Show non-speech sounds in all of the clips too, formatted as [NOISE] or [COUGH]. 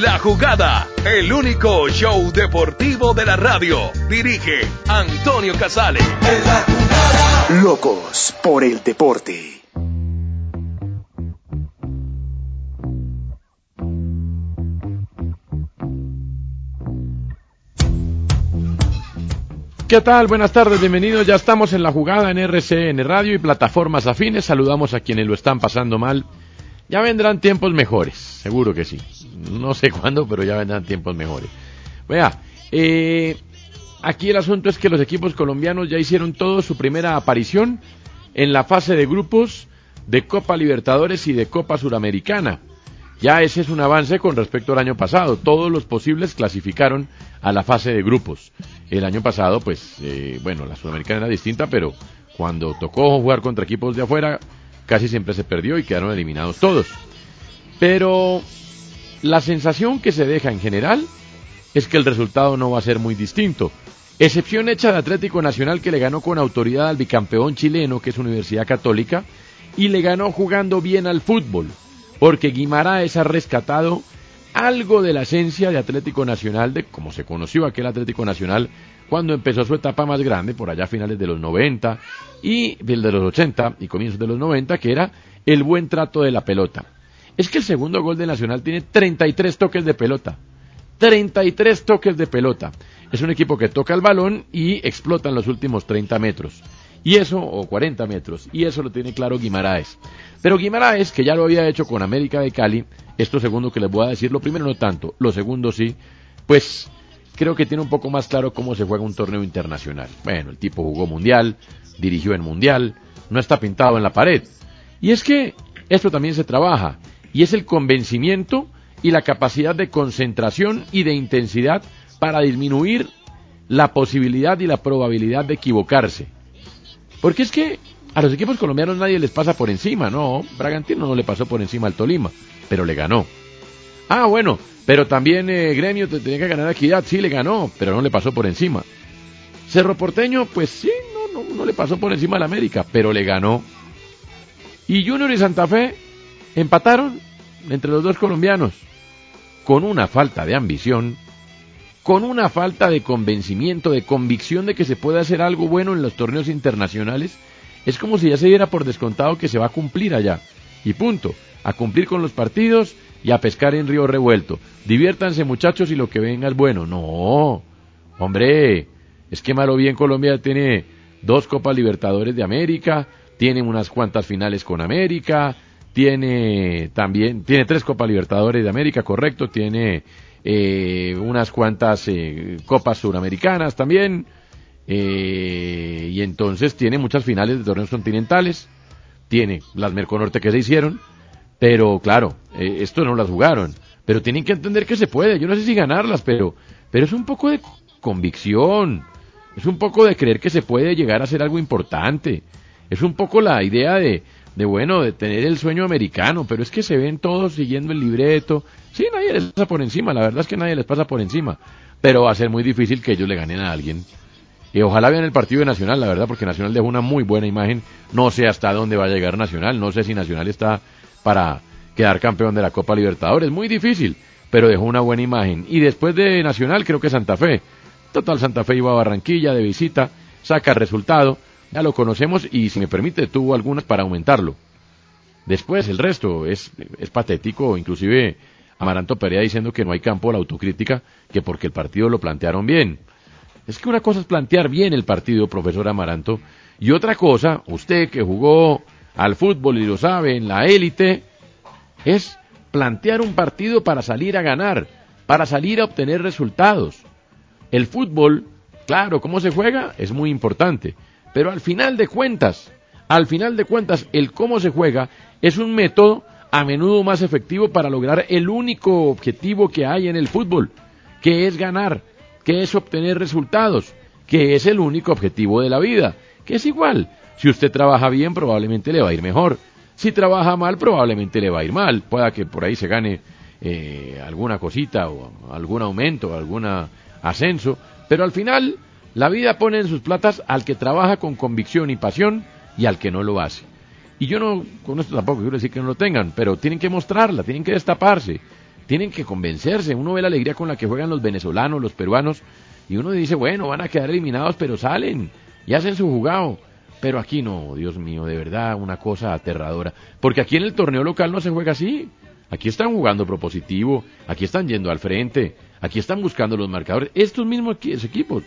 La jugada, el único show deportivo de la radio. Dirige Antonio Casale. Locos por el deporte. ¿Qué tal? Buenas tardes, bienvenidos. Ya estamos en la jugada en RCN Radio y plataformas afines. Saludamos a quienes lo están pasando mal. Ya vendrán tiempos mejores, seguro que sí. No sé [LAUGHS] cuándo, pero ya vendrán tiempos mejores. Vea, eh, aquí el asunto es que los equipos colombianos ya hicieron todo su primera aparición en la fase de grupos de Copa Libertadores y de Copa Suramericana. Ya ese es un avance con respecto al año pasado. Todos los posibles clasificaron a la fase de grupos. El año pasado, pues, eh, bueno, la Sudamericana era distinta, pero cuando tocó jugar contra equipos de afuera, casi siempre se perdió y quedaron eliminados todos. Pero la sensación que se deja en general es que el resultado no va a ser muy distinto. Excepción hecha de Atlético Nacional que le ganó con autoridad al bicampeón chileno, que es Universidad Católica, y le ganó jugando bien al fútbol, porque Guimaraes ha rescatado algo de la esencia de Atlético Nacional, de como se conoció aquel Atlético Nacional cuando empezó su etapa más grande, por allá a finales de los 90 y del de los 80 y comienzos de los 90, que era el buen trato de la pelota. Es que el segundo gol de Nacional tiene 33 toques de pelota. 33 toques de pelota. Es un equipo que toca el balón y explota en los últimos 30 metros. Y eso, o 40 metros. Y eso lo tiene claro Guimaraes. Pero Guimaraes, que ya lo había hecho con América de Cali, esto segundo que les voy a decir, lo primero no tanto, lo segundo sí, pues creo que tiene un poco más claro cómo se juega un torneo internacional. Bueno, el tipo jugó mundial, dirigió en mundial, no está pintado en la pared. Y es que esto también se trabaja, y es el convencimiento y la capacidad de concentración y de intensidad para disminuir la posibilidad y la probabilidad de equivocarse. Porque es que a los equipos colombianos nadie les pasa por encima, no, Bragantino no le pasó por encima al Tolima, pero le ganó. Ah, bueno, pero también eh, Gremio tenía que ganar Equidad, sí le ganó, pero no le pasó por encima. Cerro Porteño, pues sí, no, no, no le pasó por encima al América, pero le ganó. Y Junior y Santa Fe empataron entre los dos colombianos, con una falta de ambición, con una falta de convencimiento, de convicción de que se puede hacer algo bueno en los torneos internacionales, es como si ya se diera por descontado que se va a cumplir allá. Y punto, a cumplir con los partidos y a pescar en río revuelto. Diviértanse muchachos y lo que venga es bueno. No, hombre, es que malo bien Colombia tiene dos Copas Libertadores de América, tiene unas cuantas finales con América, tiene también, tiene tres Copas Libertadores de América, correcto, tiene eh, unas cuantas eh, Copas Suramericanas también, eh, y entonces tiene muchas finales de torneos continentales, tiene las Merconorte que se hicieron, pero claro, eh, esto no las jugaron, pero tienen que entender que se puede, yo no sé si ganarlas, pero, pero es un poco de convicción, es un poco de creer que se puede llegar a ser algo importante, es un poco la idea de, de bueno, de tener el sueño americano, pero es que se ven todos siguiendo el libreto. Sí, nadie les pasa por encima, la verdad es que nadie les pasa por encima, pero va a ser muy difícil que ellos le ganen a alguien. Y ojalá vean el partido de Nacional, la verdad, porque Nacional dejó una muy buena imagen. No sé hasta dónde va a llegar Nacional, no sé si Nacional está para quedar campeón de la Copa Libertadores, muy difícil, pero dejó una buena imagen. Y después de Nacional, creo que Santa Fe. Total, Santa Fe iba a Barranquilla de visita, saca el resultado, ya lo conocemos y si me permite tuvo algunas para aumentarlo. Después, el resto es, es patético, inclusive Amaranto Perea diciendo que no hay campo a la autocrítica, que porque el partido lo plantearon bien. Es que una cosa es plantear bien el partido, profesor Amaranto, y otra cosa, usted que jugó al fútbol y lo sabe, en la élite, es plantear un partido para salir a ganar, para salir a obtener resultados. El fútbol, claro, cómo se juega es muy importante, pero al final de cuentas, al final de cuentas, el cómo se juega es un método a menudo más efectivo para lograr el único objetivo que hay en el fútbol, que es ganar, que es obtener resultados, que es el único objetivo de la vida, que es igual. Si usted trabaja bien, probablemente le va a ir mejor. Si trabaja mal, probablemente le va a ir mal. Pueda que por ahí se gane eh, alguna cosita o algún aumento, algún ascenso, pero al final la vida pone en sus platas al que trabaja con convicción y pasión y al que no lo hace. Y yo no, con esto tampoco quiero decir que no lo tengan, pero tienen que mostrarla, tienen que destaparse, tienen que convencerse. Uno ve la alegría con la que juegan los venezolanos, los peruanos, y uno dice, bueno, van a quedar eliminados, pero salen y hacen su jugado. Pero aquí no, Dios mío, de verdad, una cosa aterradora. Porque aquí en el torneo local no se juega así. Aquí están jugando propositivo, aquí están yendo al frente, aquí están buscando los marcadores. Estos mismos equipos.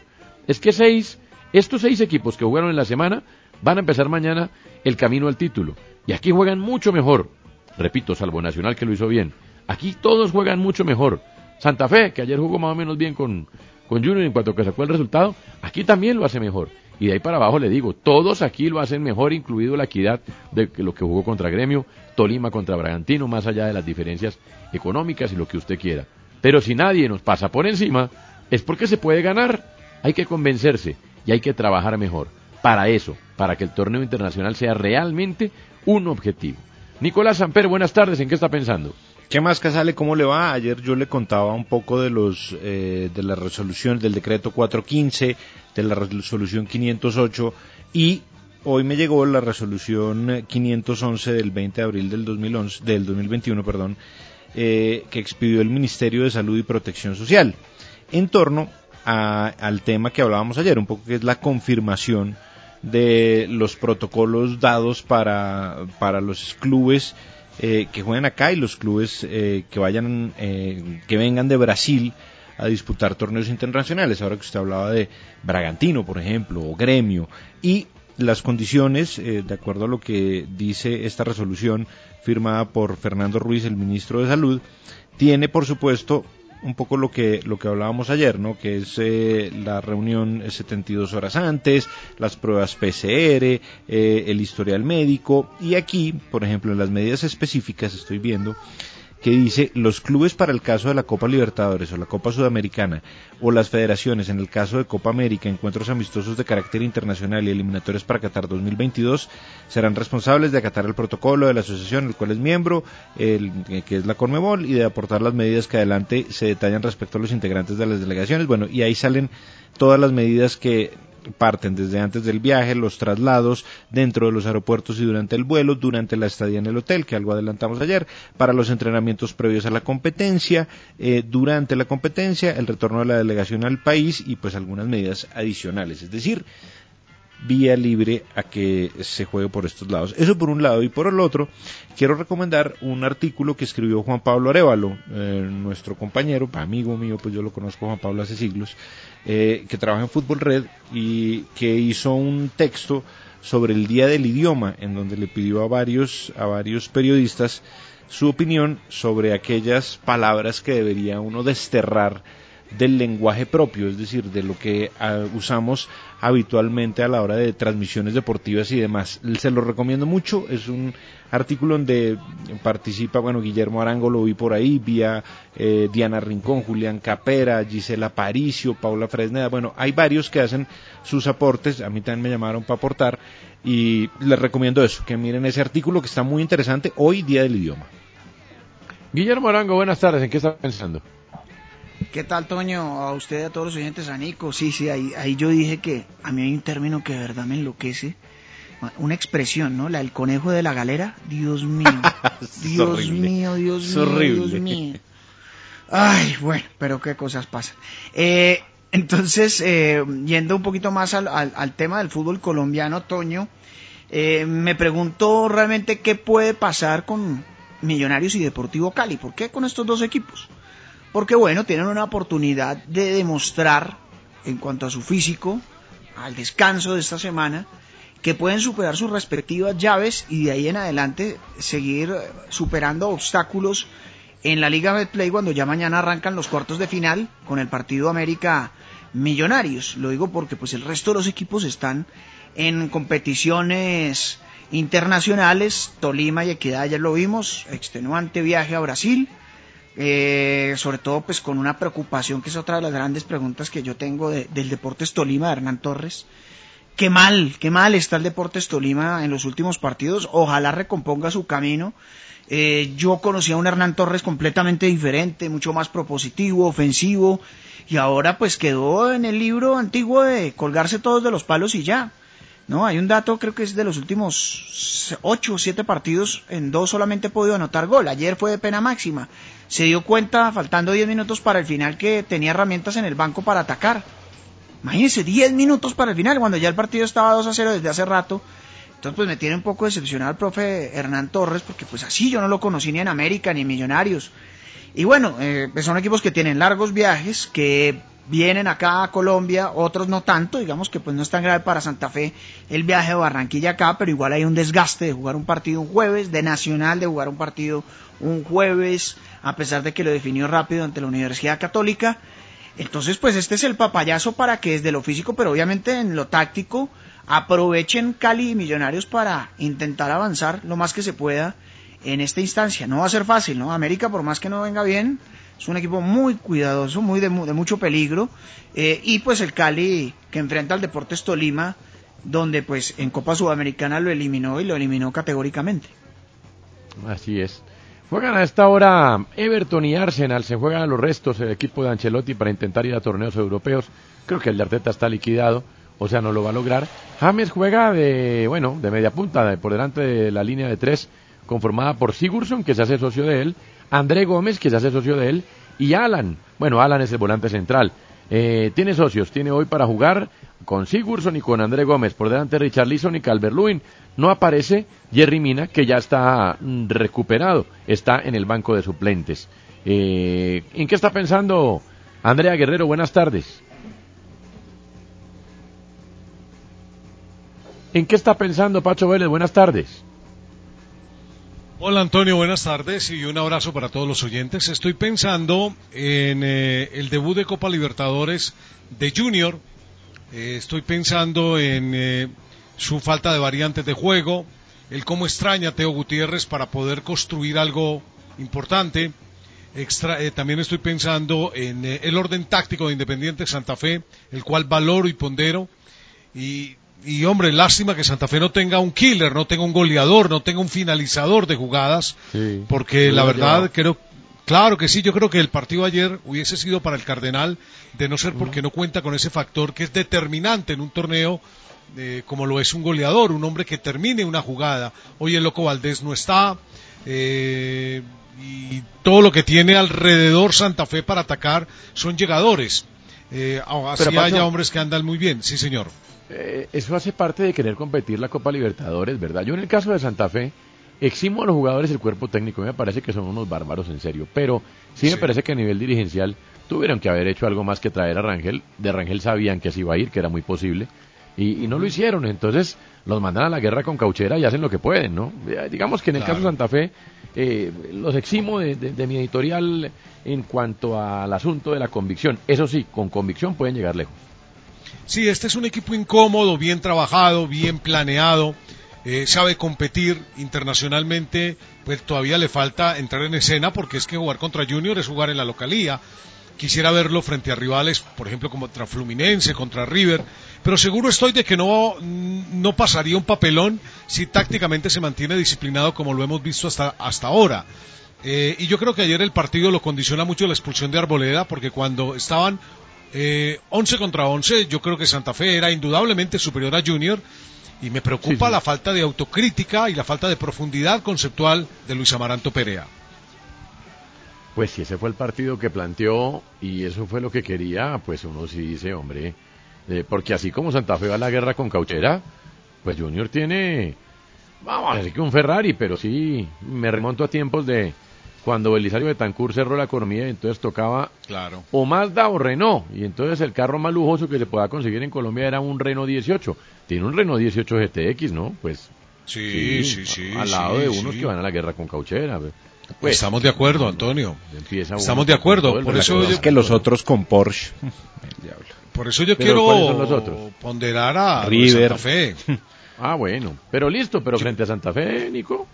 Es que seis, estos seis equipos que jugaron en la semana van a empezar mañana el camino al título. Y aquí juegan mucho mejor. Repito, salvo Nacional que lo hizo bien. Aquí todos juegan mucho mejor. Santa Fe, que ayer jugó más o menos bien con, con Junior en cuanto que sacó el resultado, aquí también lo hace mejor. Y de ahí para abajo le digo, todos aquí lo hacen mejor, incluido la equidad de lo que jugó contra Gremio, Tolima contra Bragantino, más allá de las diferencias económicas y lo que usted quiera. Pero si nadie nos pasa por encima, es porque se puede ganar. Hay que convencerse y hay que trabajar mejor para eso, para que el torneo internacional sea realmente un objetivo. Nicolás Samper, buenas tardes, ¿en qué está pensando? ¿Qué más, Casale? ¿Cómo le va? Ayer yo le contaba un poco de los eh, de la resolución del decreto 415, de la resolución 508 y hoy me llegó la resolución 511 del 20 de abril del 2011, del 2021, perdón, eh, que expidió el Ministerio de Salud y Protección Social en torno al tema que hablábamos ayer, un poco que es la confirmación de los protocolos dados para, para los clubes eh, que jueguen acá y los clubes eh, que vayan, eh, que vengan de Brasil a disputar torneos internacionales. Ahora que usted hablaba de Bragantino, por ejemplo, o Gremio, y las condiciones, de acuerdo a lo que dice esta resolución firmada por Fernando Ruiz, el ministro de Salud, tiene, por supuesto, un poco lo que, lo que hablábamos ayer, ¿no? Que es eh, la reunión 72 horas antes, las pruebas PCR, eh, el historial médico. Y aquí, por ejemplo, en las medidas específicas estoy viendo que dice los clubes para el caso de la Copa Libertadores o la Copa Sudamericana o las federaciones en el caso de Copa América, encuentros amistosos de carácter internacional y eliminatorios para Qatar 2022 serán responsables de acatar el protocolo de la asociación el cual es miembro, el, que es la Conmebol, y de aportar las medidas que adelante se detallan respecto a los integrantes de las delegaciones. Bueno, y ahí salen todas las medidas que parten desde antes del viaje, los traslados dentro de los aeropuertos y durante el vuelo, durante la estadía en el hotel, que algo adelantamos ayer, para los entrenamientos previos a la competencia, eh, durante la competencia, el retorno de la delegación al país y pues algunas medidas adicionales. Es decir, vía libre a que se juegue por estos lados. Eso por un lado. Y por el otro, quiero recomendar un artículo que escribió Juan Pablo Arevalo, eh, nuestro compañero, amigo mío, pues yo lo conozco Juan Pablo hace siglos, eh, que trabaja en Fútbol Red y que hizo un texto sobre el Día del Idioma, en donde le pidió a varios, a varios periodistas su opinión sobre aquellas palabras que debería uno desterrar del lenguaje propio, es decir, de lo que ah, usamos habitualmente a la hora de transmisiones deportivas y demás. Se lo recomiendo mucho, es un artículo donde participa, bueno, Guillermo Arango lo vi por ahí, vía eh, Diana Rincón, Julián Capera, Gisela Paricio, Paula Fresneda, bueno, hay varios que hacen sus aportes, a mí también me llamaron para aportar y les recomiendo eso, que miren ese artículo que está muy interesante, hoy Día del Idioma. Guillermo Arango, buenas tardes, ¿en qué está pensando? ¿Qué tal, Toño? A usted y a todos los oyentes, a Nico. Sí, sí, ahí, ahí yo dije que a mí hay un término que de verdad me enloquece. Una expresión, ¿no? La del conejo de la galera. Dios [LAUGHS] mío. Dios mío, Dios mío, Dios mío. Ay, bueno, pero qué cosas pasan. Eh, entonces, eh, yendo un poquito más al, al, tema del fútbol colombiano, Toño, Eh, me pregunto realmente qué puede pasar con Millonarios y Deportivo Cali. ¿Por qué con estos dos equipos? Porque bueno, tienen una oportunidad de demostrar en cuanto a su físico, al descanso de esta semana, que pueden superar sus respectivas llaves y de ahí en adelante seguir superando obstáculos en la Liga Betplay cuando ya mañana arrancan los cuartos de final con el partido América Millonarios. Lo digo porque pues el resto de los equipos están en competiciones internacionales, Tolima y Equidad ya lo vimos, extenuante viaje a Brasil, eh, sobre todo pues con una preocupación que es otra de las grandes preguntas que yo tengo del Deportes Tolima de Hernán Torres. Qué mal, qué mal está el Deportes Tolima en los últimos partidos, ojalá recomponga su camino. Eh, yo conocí a un Hernán Torres completamente diferente, mucho más propositivo, ofensivo, y ahora pues quedó en el libro antiguo de colgarse todos de los palos y ya. No, hay un dato, creo que es de los últimos ocho o siete partidos, en dos solamente he podido anotar gol. Ayer fue de pena máxima. Se dio cuenta, faltando diez minutos para el final, que tenía herramientas en el banco para atacar. Imagínense, diez minutos para el final, cuando ya el partido estaba 2 a 0 desde hace rato. Entonces, pues me tiene un poco decepcionado el profe Hernán Torres, porque pues así yo no lo conocí ni en América ni en Millonarios. Y bueno, eh, pues son equipos que tienen largos viajes, que vienen acá a Colombia, otros no tanto, digamos que pues no es tan grave para Santa Fe el viaje de Barranquilla acá, pero igual hay un desgaste de jugar un partido un jueves, de Nacional de jugar un partido un jueves, a pesar de que lo definió rápido ante la Universidad Católica. Entonces, pues este es el papayazo para que desde lo físico, pero obviamente en lo táctico, aprovechen Cali y Millonarios para intentar avanzar lo más que se pueda en esta instancia. No va a ser fácil, ¿no? América, por más que no venga bien, es un equipo muy cuidadoso, muy de, mucho peligro. Eh, y pues el Cali que enfrenta al Deportes Tolima, donde pues en Copa Sudamericana lo eliminó y lo eliminó categóricamente. Así es. Juegan a esta hora Everton y Arsenal, se juegan a los restos el equipo de Ancelotti para intentar ir a torneos europeos. Creo que el de Arteta está liquidado, o sea, no lo va a lograr. James juega de, bueno, de media punta, por delante de la línea de tres, conformada por Sigurdsson, que se hace socio de él, André Gómez, que se hace socio de él, y Alan. Bueno, Alan es el volante central. Eh, tiene socios, tiene hoy para jugar con Sigurdsson y con André Gómez. Por delante Richard Leeson y Calvert. No aparece Jerry Mina, que ya está mm, recuperado. Está en el banco de suplentes. Eh, ¿En qué está pensando Andrea Guerrero? Buenas tardes. ¿En qué está pensando Pacho Vélez? Buenas tardes. Hola Antonio, buenas tardes y un abrazo para todos los oyentes. Estoy pensando en eh, el debut de Copa Libertadores de Junior. Eh, estoy pensando en eh, su falta de variantes de juego, el cómo extraña a Teo Gutiérrez para poder construir algo importante. también estoy pensando en el orden táctico de Independiente Santa Fe, el cual valoro y pondero. Y y hombre, lástima que Santa Fe no tenga un killer, no tenga un goleador, no tenga un finalizador de jugadas, porque la verdad creo, claro que sí, yo creo que el partido ayer hubiese sido para el Cardenal, de no ser porque no cuenta con ese factor que es determinante en un torneo eh, como lo es un goleador, un hombre que termine una jugada. Hoy el Loco Valdés no está, eh, y todo lo que tiene alrededor Santa Fe para atacar son llegadores. Eh, así haya hombres que andan muy bien, sí señor. Eh, eso hace parte de querer competir la Copa Libertadores, ¿verdad? Yo en el caso de Santa Fe, eximo a los jugadores el cuerpo técnico, me parece que son unos bárbaros en serio, pero sí me parece que a nivel dirigencial tuvieron que haber hecho algo más que traer a Rangel, de Rangel sabían que se iba a ir, que era muy posible, y, no lo hicieron, entonces los mandan a la guerra con cauchera y hacen lo que pueden, ¿no? Eh, digamos que en el caso de Santa Fe, eh, los eximo de mi editorial en cuanto al asunto de la convicción, eso sí, con convicción pueden llegar lejos. Sí, este es un equipo incómodo, bien trabajado, bien planeado, eh, sabe competir internacionalmente, pues todavía le falta entrar en escena porque es que jugar contra Junior es jugar en la localía. Quisiera verlo frente a rivales, por ejemplo, contra Fluminense, contra River, pero seguro estoy de que no, no pasaría un papelón si tácticamente se mantiene disciplinado como lo hemos visto hasta, hasta ahora. Eh, y yo creo que ayer el partido lo condiciona mucho la expulsión de Arboleda, porque cuando estaban eh, 11 contra 11, yo creo que Santa Fe era indudablemente superior a Junior y me preocupa la falta de autocrítica y la falta de profundidad conceptual de Luis Amaranto Perea. Pues si ese fue el partido que planteó y eso fue lo que quería, pues uno sí dice, hombre, eh, porque así como Santa Fe va a la guerra con Cauchera, Pues Junior tiene, vamos a decir que un Ferrari, pero sí, me remonto a tiempos de cuando Belisario Betancourt cerró la economía entonces tocaba Claro. o Mazda o Renault. Y entonces el carro más lujoso que se pueda conseguir en Colombia era un Renault 18. Tiene un Renault 18 GTX, ¿no? Pues Sí, sí, sí. al lado sí, de unos sí. que van a la guerra con cauchera. Pues, Estamos de acuerdo, Antonio. Estamos de acuerdo, por eso yo- Es que los otros con Porsche. [LAUGHS] El diablo. Por eso yo Pero, ¿cuáles quiero son los otros? ponderar a River. Santa Fe. [LAUGHS] Ah, bueno. Pero listo, pero frente a Santa Fe, Nico.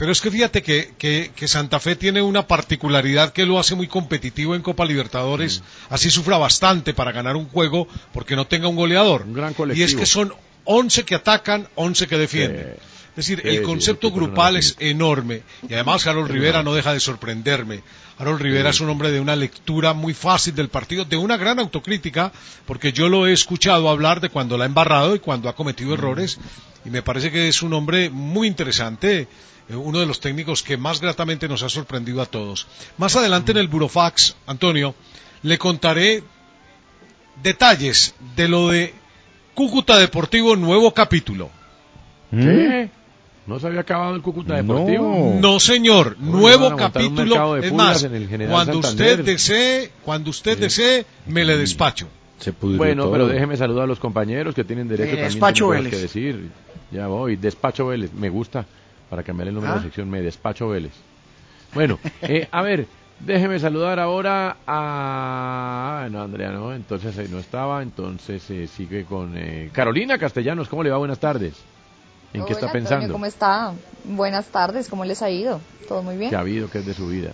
Pero es que fíjate que, que, que Santa Fe tiene una particularidad que lo hace muy competitivo en Copa Libertadores. Mm. Así sufra bastante para ganar un juego porque no tenga un goleador. Un gran y colectivo. es que son 11 que atacan, 11 que defienden. Sí. Es decir, el concepto sí, grupal es enorme. Y además Harold Rivera no deja de sorprenderme. Harold Rivera es un hombre de una lectura muy fácil del partido, de una gran autocrítica, porque yo lo he escuchado hablar de cuando la ha embarrado y cuando ha cometido errores. Y me parece que es un hombre muy interesante, uno de los técnicos que más gratamente nos ha sorprendido a todos. Más adelante en el Burofax, Antonio, le contaré detalles de lo de Cúcuta Deportivo, nuevo capítulo. ¿Qué? ¿No se había acabado el Cúcuta Deportivo? No, señor, Uy, nuevo capítulo. Es más, en el General cuando Santander. usted desee, cuando usted desee, me le despacho. Se Bueno, todo. pero déjeme saludar a los compañeros que tienen derecho Eh, también Despacho Vélez. que decir. Ya voy, Despacho Vélez, me gusta, para cambiar el nombre de Ah. la sección, me Despacho Vélez. Bueno, eh, a ver, déjeme saludar ahora a... ah, No, Andrea, no, entonces eh, no estaba, entonces eh, sigue con eh, Carolina Castellanos, ¿cómo le va? Buenas tardes. ¿En qué Hola, está Antonio, pensando? ¿Cómo está? Buenas tardes, ¿cómo les ha ido? ¿Todo muy bien? ¿Qué ha habido? ¿Qué es de su vida?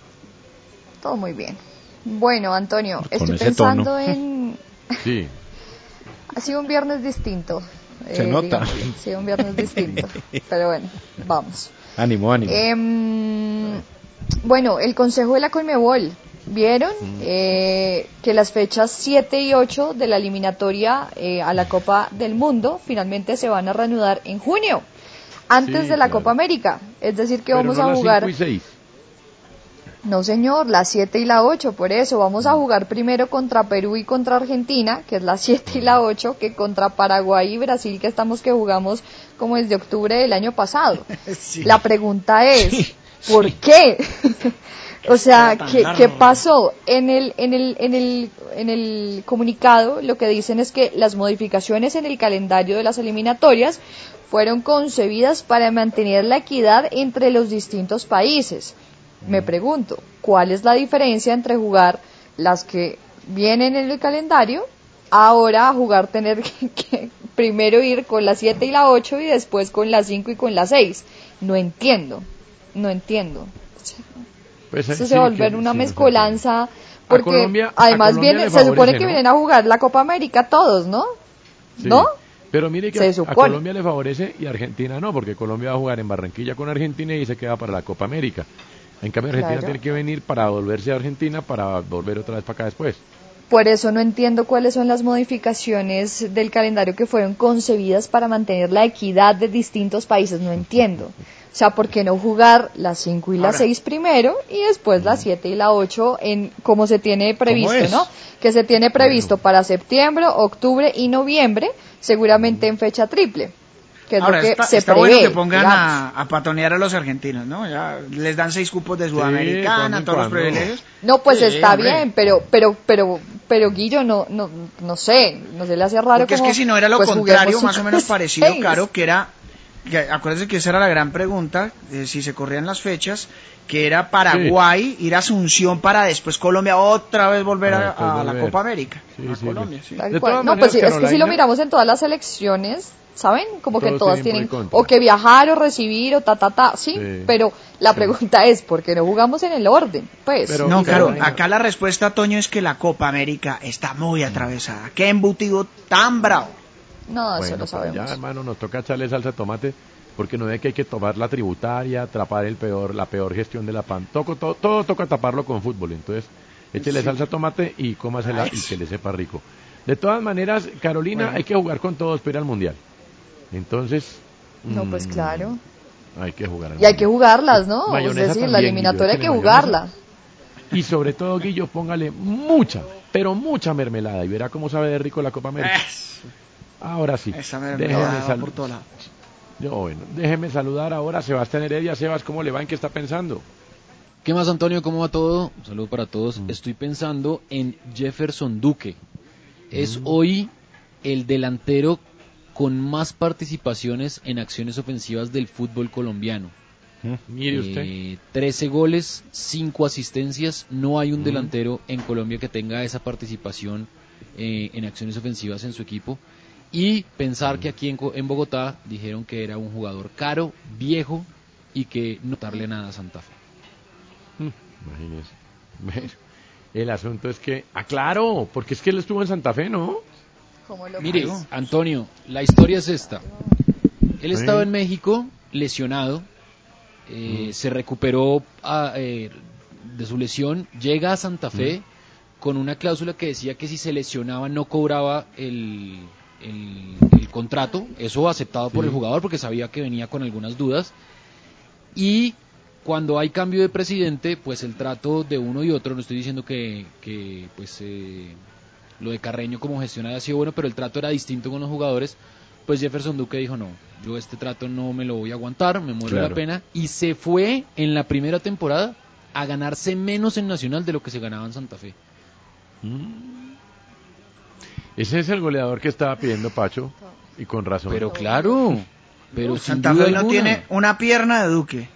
Todo muy bien. Bueno, Antonio, Con estoy pensando tono. en... Sí, [LAUGHS] Ha sido un viernes distinto. Se nota. digamos, sido un viernes distinto. [LAUGHS] Pero bueno, vamos. Ánimo, ánimo. Em, bueno, el Consejo de la Conmebol. ¿Vieron eh, que las fechas 7 y 8 de la eliminatoria eh, a la Copa del Mundo finalmente se van a reanudar en junio, antes Sí, de la claro. Copa América? Es decir, que pero vamos no a jugar... No, señor, la 7 y la 8, por eso vamos a jugar primero contra Perú y contra Argentina, que es la 7 y la 8, que contra Paraguay y Brasil, que estamos que jugamos como desde octubre del año pasado. [LAUGHS] Sí. La pregunta es, ¿por qué? [LAUGHS] [LAUGHS] o sea, ¿qué, qué pasó? En el, en, el, en, el, en el comunicado lo que dicen es que las modificaciones en el calendario de las eliminatorias fueron concebidas para mantener la equidad entre los distintos países. Me pregunto, ¿cuál es la diferencia entre jugar las que vienen en el calendario, ahora a jugar tener [LAUGHS] que, que primero ir con la 7 y la 8 y después con la 5 y con la 6? No entiendo, no entiendo. Pues, Eso se sí, va a volver que- una sí, mezcolanza porque Colombia- además viene, se supone que ¿no? vienen a jugar la Copa América todos, ¿no? Sí. ¿No? Pero mire que a-. Colombia le favorece y a Argentina no, porque Colombia va a jugar en Barranquilla con Argentina y se queda para la Copa América. En cambio, Argentina Claro. tiene que venir para volverse a Argentina para volver otra vez para acá después. Por eso no entiendo cuáles son las modificaciones del calendario que fueron concebidas para mantener la equidad de distintos países. No entiendo. O sea, ¿por qué no jugar las 5 y las Ahora. 6 primero y después las 7 y la 8 en como se tiene previsto? ¿no? Que se tiene previsto para septiembre, octubre y noviembre, seguramente en fecha triple. Que es Ahora, lo que está, se está prevé. bueno que pongan a, a patonear a los argentinos, ¿no? Ya les dan seis cupos de Sudamericana, en todos los privilegios. No, pues Sí, está hombre. bien, pero, pero, pero, pero Guillo no, no, no sé, no se le hace raro Porque es como, que si no era lo pues, contrario, más o menos [LAUGHS] parecido, seis. Caro, que era, que acuérdense que esa era la gran pregunta, eh, si se corrían las fechas, que era Paraguay, ir a Asunción para después Colombia otra vez volver a, después a la. Copa América. Sí, a sí, Colombia, sí. sí. Tal cual. No, maneras, pues sí, es que si lo Carolina- miramos en todas las elecciones, ¿saben? Como que Todos todas tienen o que viajar o recibir o ta, ta, ta, sí, Sí. pero la Sí. pregunta es, ¿por qué no jugamos en el orden? Pues, Pero- No, claro, acá la respuesta, Toño, es que la Copa América está muy atravesada. Qué embutido tan bravo. no, eso lo sabemos. ya, hermano, nos toca echarle salsa de tomate porque no ve que hay que tomar la tributaria, atrapar el peor, la peor gestión de la pan. Toco, todo, todo toca taparlo con fútbol. Entonces, échele salsa de tomate y cómasela y que le sepa rico. De todas maneras, Carolina, Bueno. hay que jugar con todos para ir al mundial. Entonces. No, pues mm, claro. Hay que jugar Y hay que jugarlas, ¿no? Mayonesa es decir, la eliminatoria hay que mayonesa. jugarla. Y sobre todo, Guillo, póngale mucha, pero mucha mermelada y verá cómo sabe de rico la Copa América. Ahora sí. Esa me, déjeme, me sal- por. Yo, bueno, déjeme saludar ahora a Sebastián Heredia. Sebas, ¿cómo le va? ¿En qué está pensando? ¿Qué más, Antonio? ¿Cómo va todo? Un saludo para todos. Mm. Estoy pensando en Jefferson Duque. Es Mm. hoy el delantero con más participaciones en acciones ofensivas del fútbol colombiano. Mire usted. Eh, 13 goles, 5 asistencias. No hay un Mm. delantero en Colombia que tenga esa participación eh, en acciones ofensivas en su equipo. Y pensar que aquí en, en Bogotá dijeron que era un jugador caro, viejo y que no darle nada a Santa Fe. Imagínese. [LAUGHS] Bueno, el asunto es que, ah, claro, porque es que él estuvo en Santa Fe, ¿no? ¿Cómo lo Mire? Antonio, la historia es esta. Él estaba en México lesionado, Mm. eh, se recuperó ah, eh, de su lesión, llega a Santa Fe Mm. con una cláusula que decía que si se lesionaba no cobraba el, el- el contrato, eso aceptado por el jugador porque sabía que venía con algunas dudas. Y cuando hay cambio de presidente, pues el trato de uno y otro, no estoy diciendo que, que, pues eh, lo de Carreño como gestionado ha sido bueno, pero el trato era distinto con los jugadores, pues Jefferson Duque dijo, no, yo este trato no me lo voy a aguantar, me muero Claro. la pena, y se fue en la primera temporada a ganarse menos en Nacional de lo que se ganaba en Santa Fe. Ese es el goleador que estaba pidiendo Pacho, y con razón. Pero claro, pero sin Santa duda Fe no alguna, tiene una pierna de Duque.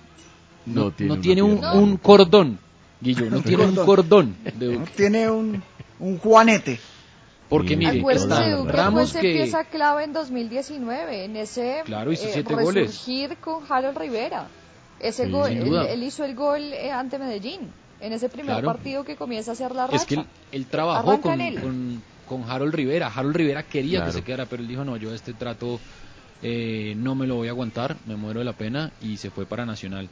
no, no tiene no tiene un, cordón, Guillo, no tiene un cordón. de No Duque. tiene un, un juanete. Porque Sí. mire, Acuérdense está de Duque fue Ramos esa que... pieza clave en 2019, en ese eh, Claro, hizo siete goles. resurgir con Harold Rivera. Ese Sí, gol, él, hizo el gol eh, ante Medellín, en ese primer Claro. partido que comienza a hacer la racha. Es que él, él trabajó con, él. con, con Harold Rivera. Harold Rivera quería Claro. que se quedara, pero él dijo, no, yo este trato eh, no me lo voy a aguantar, me muero de la pena y se fue para Nacional.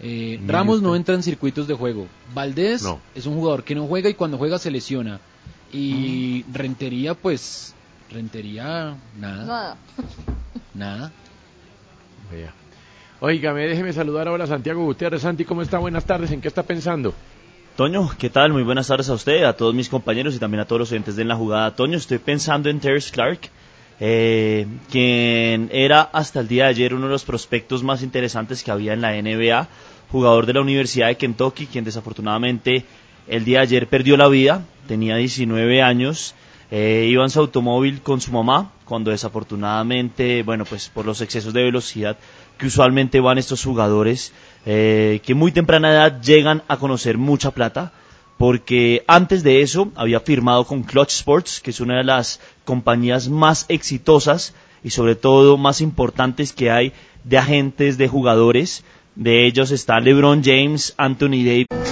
Eh, Ramos no entra en circuitos de juego. Valdés No. es un jugador que no juega y cuando juega se lesiona. Y Mm. Rentería, pues, Rentería, nada, Nada. nada. Óigame, déjeme saludar ahora a Santiago Gutiérrez. Santi, ¿cómo está? Buenas tardes. ¿En qué está pensando? Toño, ¿qué tal? Muy buenas tardes a usted, a todos mis compañeros y también a todos los oyentes de En la Jugada. Toño, estoy pensando en Terrence Clark, eh, quien era hasta el día de ayer uno de los prospectos más interesantes que había en la NBA, jugador de la Universidad de Kentucky, quien desafortunadamente el día de ayer perdió la vida, tenía 19 años, eh, iba en su automóvil con su mamá, cuando desafortunadamente, bueno, pues por los excesos de velocidad que usualmente van estos jugadores, eh, que muy temprana edad llegan a conocer mucha plata, porque antes de eso había firmado con Clutch Sports, que es una de las compañías más exitosas y sobre todo más importantes que hay de agentes de jugadores. De ellos están LeBron James, Anthony Davis.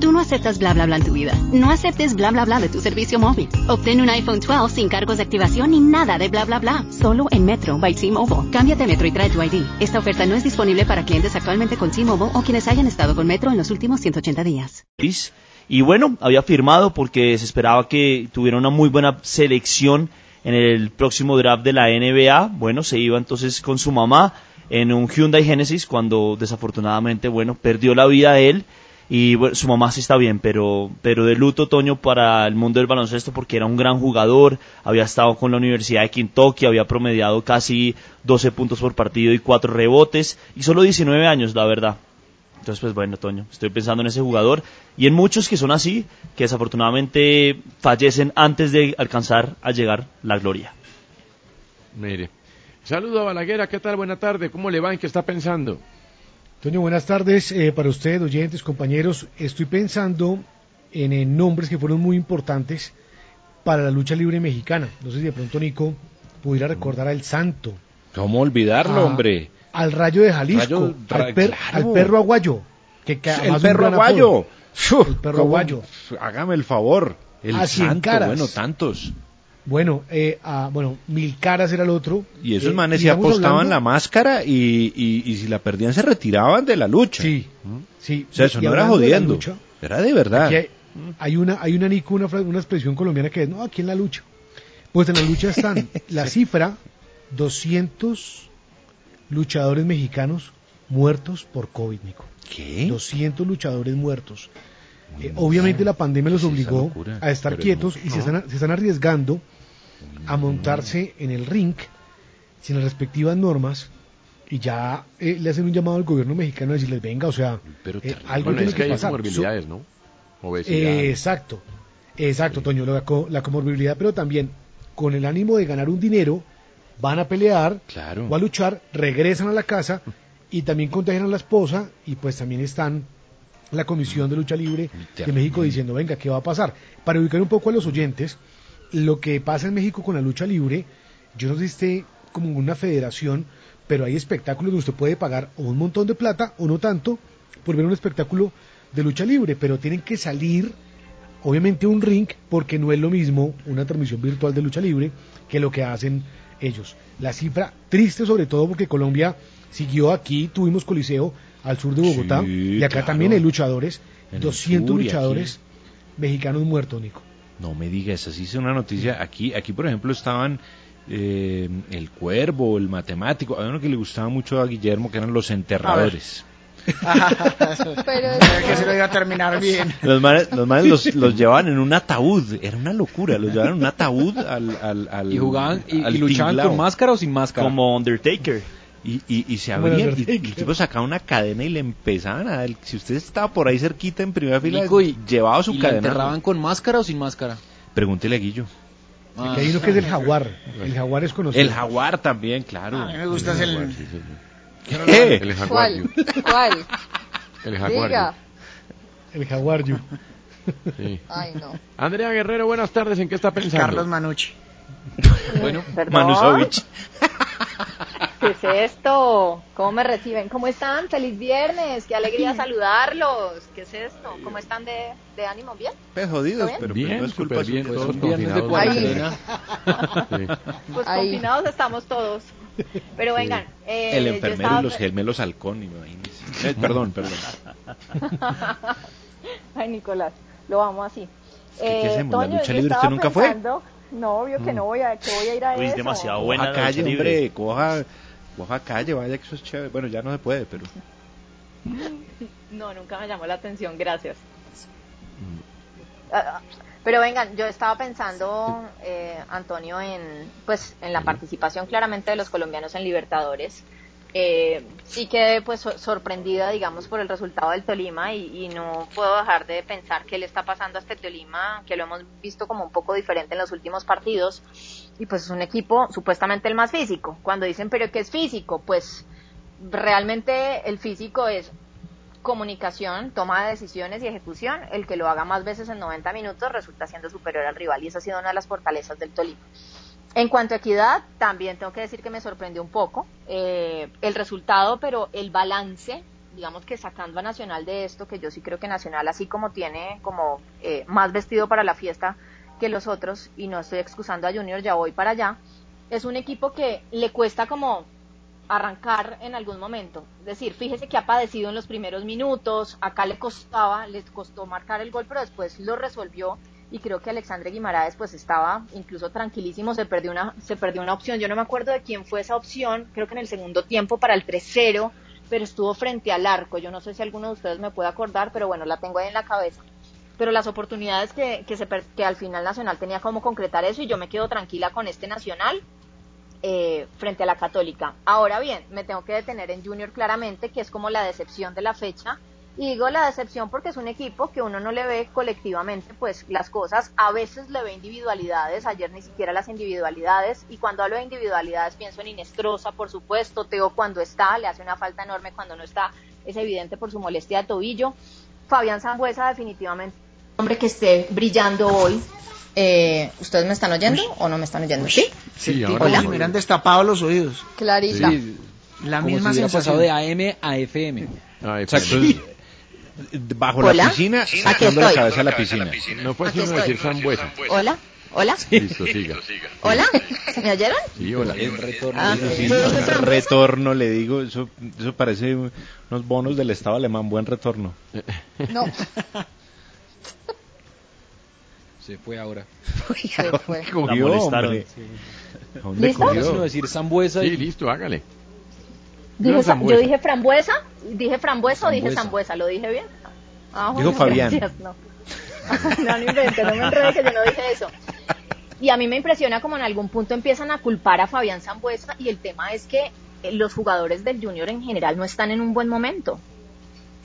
Tú no aceptas bla bla bla en tu vida. No aceptes bla bla bla de tu servicio móvil. Obtén un iPhone 12 sin cargos de activación ni nada de bla bla bla. Solo en Metro by T-Mobile. Cámbiate a Metro y trae tu ID. Esta oferta no es disponible para clientes actualmente con T-Mobile o quienes hayan estado con Metro en los últimos 180 días. Y bueno, había firmado porque se esperaba que tuviera una muy buena selección en el próximo draft de la NBA. Bueno, se iba entonces con su mamá en un Hyundai Genesis cuando desafortunadamente, bueno, perdió la vida él. Y bueno, su mamá sí está bien, pero, pero de luto Toño para el mundo del baloncesto porque era un gran jugador, había estado con la Universidad de Kentucky, había promediado casi 12 puntos por partido y 4 rebotes, y solo 19 años, la verdad. Entonces, pues bueno, Toño, estoy pensando en ese jugador y en muchos que son así, que desafortunadamente fallecen antes de alcanzar a llegar la gloria. Mire. Saludo a Balaguer, ¿qué tal? Buena tarde. ¿Cómo le va? ¿En qué está pensando? Toño, buenas tardes eh, para usted, oyentes, compañeros. Estoy pensando en, en nombres que fueron muy importantes para la lucha libre mexicana. No sé si de pronto Nico pudiera recordar al Santo, ¿Cómo olvidarlo, Ah, hombre? al Rayo de Jalisco, Rayo- ra- al, per- claro. al perro aguayo. Que, que El perro aguayo. Uf, El perro ¿cómo? aguayo. Hágame el favor. El A cien santo, bueno, tantos. Bueno, eh, ah, bueno, Mil Caras era el otro. Y esos Eh, manes se apostaban hablando- la máscara y, y, y si la perdían se retiraban de la lucha. Sí, sí. O sea, eso no era de jodiendo. lucha, Era de verdad. Aquí hay, hay una, hay una Nico, una, una expresión colombiana que es, no, aquí en la lucha. Pues en la lucha están [LAUGHS] la cifra, 200 luchadores mexicanos muertos por COVID, Nico. ¿Qué? 200 luchadores muertos. Eh, obviamente la pandemia los obligó a estar Pero quietos no, y se están, se están arriesgando a montarse en el ring sin las respectivas normas y ya eh, le hacen un llamado al gobierno mexicano a decirles, venga, o sea, eh, algo Bueno, tiene es que hay pasar. comorbilidades, ¿no? Obesidad. exacto, exacto, Toño, la, co- la comorbilidad, pero también con el ánimo de ganar un dinero, van a pelear Claro. o a luchar, regresan a la casa y también contagian a la esposa y pues también están la Comisión de Lucha Libre de México diciendo, venga, ¿qué va a pasar? Para ubicar un poco a los oyentes, lo que pasa en México con la lucha libre, yo no sé si esté como una federación, pero hay espectáculos donde usted puede pagar o un montón de plata o no tanto por ver un espectáculo de lucha libre, pero tienen que salir obviamente un ring porque no es lo mismo una transmisión virtual de lucha libre que lo que hacen ellos. La cifra triste sobre todo porque Colombia siguió aquí, tuvimos Coliseo al sur de Bogotá Sí, y acá claro. también hay luchadores, En el 200 sur y luchadores mexicanos muertos, Nico. No me digas, así es una noticia. Aquí, aquí por ejemplo, estaban eh, el cuervo, el matemático. Hay uno que le gustaba mucho a Guillermo, que eran los enterradores. [LAUGHS] Pero que se lo iba a terminar [LAUGHS] bien. Los manes, los, manes los, los llevaban en un ataúd. Era una locura. Los llevaban en un ataúd al. al, al ¿Y jugaban y, al y luchaban tinglao. con máscara o sin máscara? Como Undertaker. Y, y, y se abrían, y Undertaker. el tipo sacaba una cadena y le empezaban a dar. Si usted estaba por ahí cerquita en primera fila, Nico, y- llevaba su ¿Y cadena. enterraban con máscara o sin máscara? Pregúntele a Guillo. Ah. Aquí hay uno que es el jaguar, el jaguar es conocido. El jaguar también, claro. A mí me gusta el... ¿Qué? El jaguar. ¿Cuál? ¿Cuál? El jaguar. Diga. El jaguar, yo. Sí. Ay, no. Andrea Guerrero, buenas tardes. ¿En qué está pensando? Carlos Manucci. [LAUGHS] Bueno, Perdón. [LAUGHS] ¿Qué es esto? ¿Cómo me reciben? ¿Cómo están? Feliz viernes. Qué alegría [CLEARS THROAT] saludarlos. ¿Qué es esto? ¿Cómo están de, de ánimo? ¿Bien? Pues jodidos, ¿Está pero Bien, pues no es culpa bien, pues todos de confinados. cuarentena. [LAUGHS] Sí. Pues Ahí. confinados estamos todos. Pero vengan. eh, El enfermero estaba- y los gemelos halcón, imagínese. [LAUGHS] Eh, perdón, perdón. [LAUGHS] Ay, Nicolás, lo vamos así. ¿Qué- qué Eh, hacemos? ¿La lucha libre usted nunca fue? pensando- No, obvio que no voy a, que voy a ir a Uy, es eso. demasiado buena Coja la calle, hombre, coja, coja calle, vaya que eso es chévere. Bueno, ya no se puede, pero... [LAUGHS] No, nunca me llamó la atención, gracias. Mm. Ah, ah, Pero vengan, yo estaba pensando, eh, Antonio, en pues en la participación claramente de los colombianos en Libertadores. Eh, sí quedé pues sor- sorprendida, digamos, por el resultado del Tolima y, y no puedo dejar de pensar qué le está pasando a este Tolima, que lo hemos visto como un poco diferente en los últimos partidos. Y pues es un equipo supuestamente el más físico. Cuando dicen, pero ¿qué es físico? Pues realmente el físico es comunicación, toma de decisiones y ejecución, el que lo haga más veces en 90 minutos resulta siendo superior al rival y esa ha sido una de las fortalezas del Tolima. En cuanto a equidad, también tengo que decir que me sorprendió un poco eh, el resultado, pero el balance, digamos que sacando a Nacional de esto, que yo sí creo que Nacional, así como tiene como eh, más vestido para la fiesta que los otros, y no estoy excusando a Junior, ya voy para allá, es un equipo que le cuesta como arrancar en algún momento. Es decir, fíjese que ha padecido en los primeros minutos, acá le costaba, le costó marcar el gol, pero después lo resolvió y creo que Alexandre Guimaraes pues estaba incluso tranquilísimo, se perdió una se perdió una opción, yo no me acuerdo de quién fue esa opción, creo que en el segundo tiempo para el 3-0, pero estuvo frente al arco, yo no sé si alguno de ustedes me puede acordar, pero bueno, la tengo ahí en la cabeza. Pero las oportunidades que, que, se, que al final Nacional tenía como concretar eso y yo me quedo tranquila con este Nacional eh, frente a la Católica. Ahora bien, me tengo que detener en Junior claramente, que es como la decepción de la fecha. Y digo la decepción porque es un equipo que uno no le ve colectivamente, pues las cosas, a veces le ve individualidades, ayer ni siquiera las individualidades, y cuando hablo de individualidades pienso en Inestrosa, por supuesto, Teo cuando está, le hace una falta enorme cuando no está, es evidente por su molestia de tobillo. Fabián Sangüesa definitivamente hombre que esté brillando hoy. Eh, ¿Ustedes me están oyendo o no me están oyendo? ¿Sí? Sí, ahora me han destapado los oídos. Clarita. Sí, La como misma si sensación. pasado de AM a FM. Exacto. Bajo Hola. la piscina, sacando la cabeza a la piscina. No sino estoy. decir Sambuesa. Hola, hola, Listo, siga. hola. ¿Me oyeron? Sí, hola. Un retorno. Ah, Sí, retorno, le digo, eso, eso parece unos bonos del Estado alemán, buen retorno. No, [LAUGHS] Se fue ahora. se fue. Cogió, La molestaron. hombre. ¿A dónde ¿Listo? cogió? Sino decir Sambuesa Sí, y listo, hágale. Dije yo dije frambuesa, dije frambuesa o dije Sambuesa. sambuesa, ¿lo dije bien? Ah, Dijo Fabián. gracias, no. [LAUGHS] no, no inventes, no me enredes que yo no dije eso. Y a mí me impresiona como en algún punto empiezan a culpar a Fabián Sambuesa y el tema es que los jugadores del Junior en general no están en un buen momento.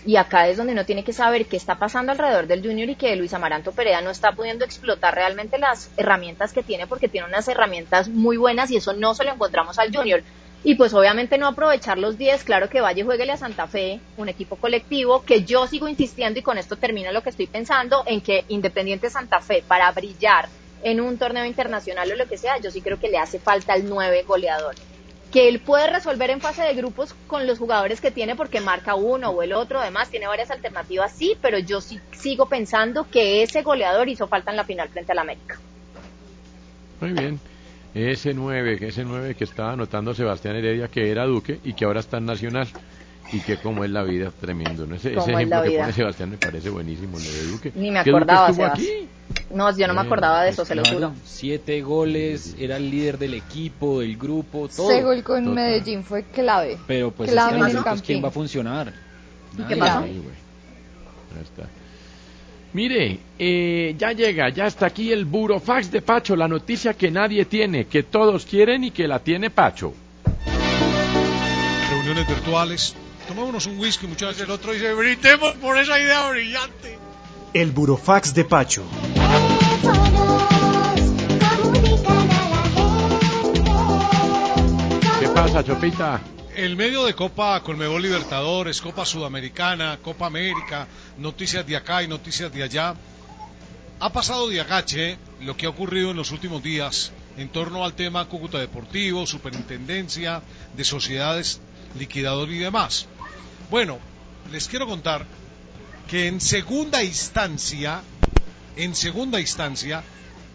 Y acá es donde uno tiene que saber qué está pasando alrededor del Junior y que Luis Amaranto Perea no está pudiendo explotar realmente las herramientas que tiene porque tiene unas herramientas muy buenas y eso no se lo encontramos al Junior. Y pues obviamente no aprovechar los 10, claro que Valle jueguele a Santa Fe, un equipo colectivo, que yo sigo insistiendo y con esto termino lo que estoy pensando, en que Independiente Santa Fe para brillar en un torneo internacional o lo que sea, yo sí creo que le hace falta el 9 goleador que él puede resolver en fase de grupos con los jugadores que tiene porque marca uno o el otro, además tiene varias alternativas, sí, pero yo sí sigo pensando que ese goleador hizo falta en la final frente al América. Muy bien. Ese 9, que ese 9 que estaba anotando Sebastián Heredia, que era Duque y que ahora está en Nacional. Y que como es la vida, tremendo. ¿no? Ese, ese Cómo es ejemplo que pone Sebastián me parece buenísimo, lo de Duque. Ni me ¿Que Duque acordaba, estuvo Sebas. aquí? No, yo no me acordaba de eso, se lo juro. Siete goles, era el líder del equipo, del grupo, todo. Ese gol con Total. Medellín fue clave. Pero pues Clave es que en el nosotros, ¿quién va a funcionar? ¿Y qué Nadie. está. Mire, eh, ya llega, ya está aquí el burofax de Pacho, la noticia que nadie tiene, que todos quieren y que la tiene Pacho. reuniones virtuales. Tomémonos un whisky, muchachos. El otro dice, brindemos por esa idea brillante. El burofax de Pacho. ¿Qué pasa, Chopita? El medio de Copa Colmebol Libertadores, Copa Sudamericana, Copa América, noticias de acá y noticias de allá. Ha pasado de agache lo que ha ocurrido en los últimos días en torno al tema Cúcuta Deportivo, Superintendencia de Sociedades, Liquidador y demás. Bueno, les quiero contar que en segunda instancia, en segunda instancia,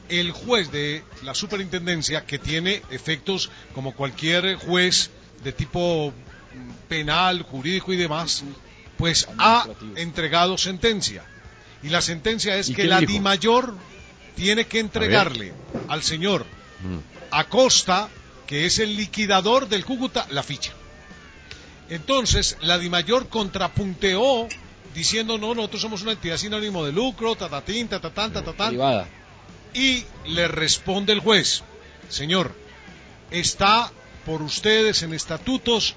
el juez de la superintendencia, que tiene efectos como cualquier juez de tipo mm, penal, jurídico y demás, pues ha entregado sentencia. Y la sentencia es ¿Y que la dijo? DIMAYOR tiene que entregarle al señor Acosta, que es el liquidador del Cúcuta, la ficha. Entonces, la DIMAYOR contrapunteó diciendo, no, nosotros somos una entidad sin ánimo de lucro, tatatín, tatatán, tatatán. Privada. Y le responde el juez, señor, está por ustedes en estatutos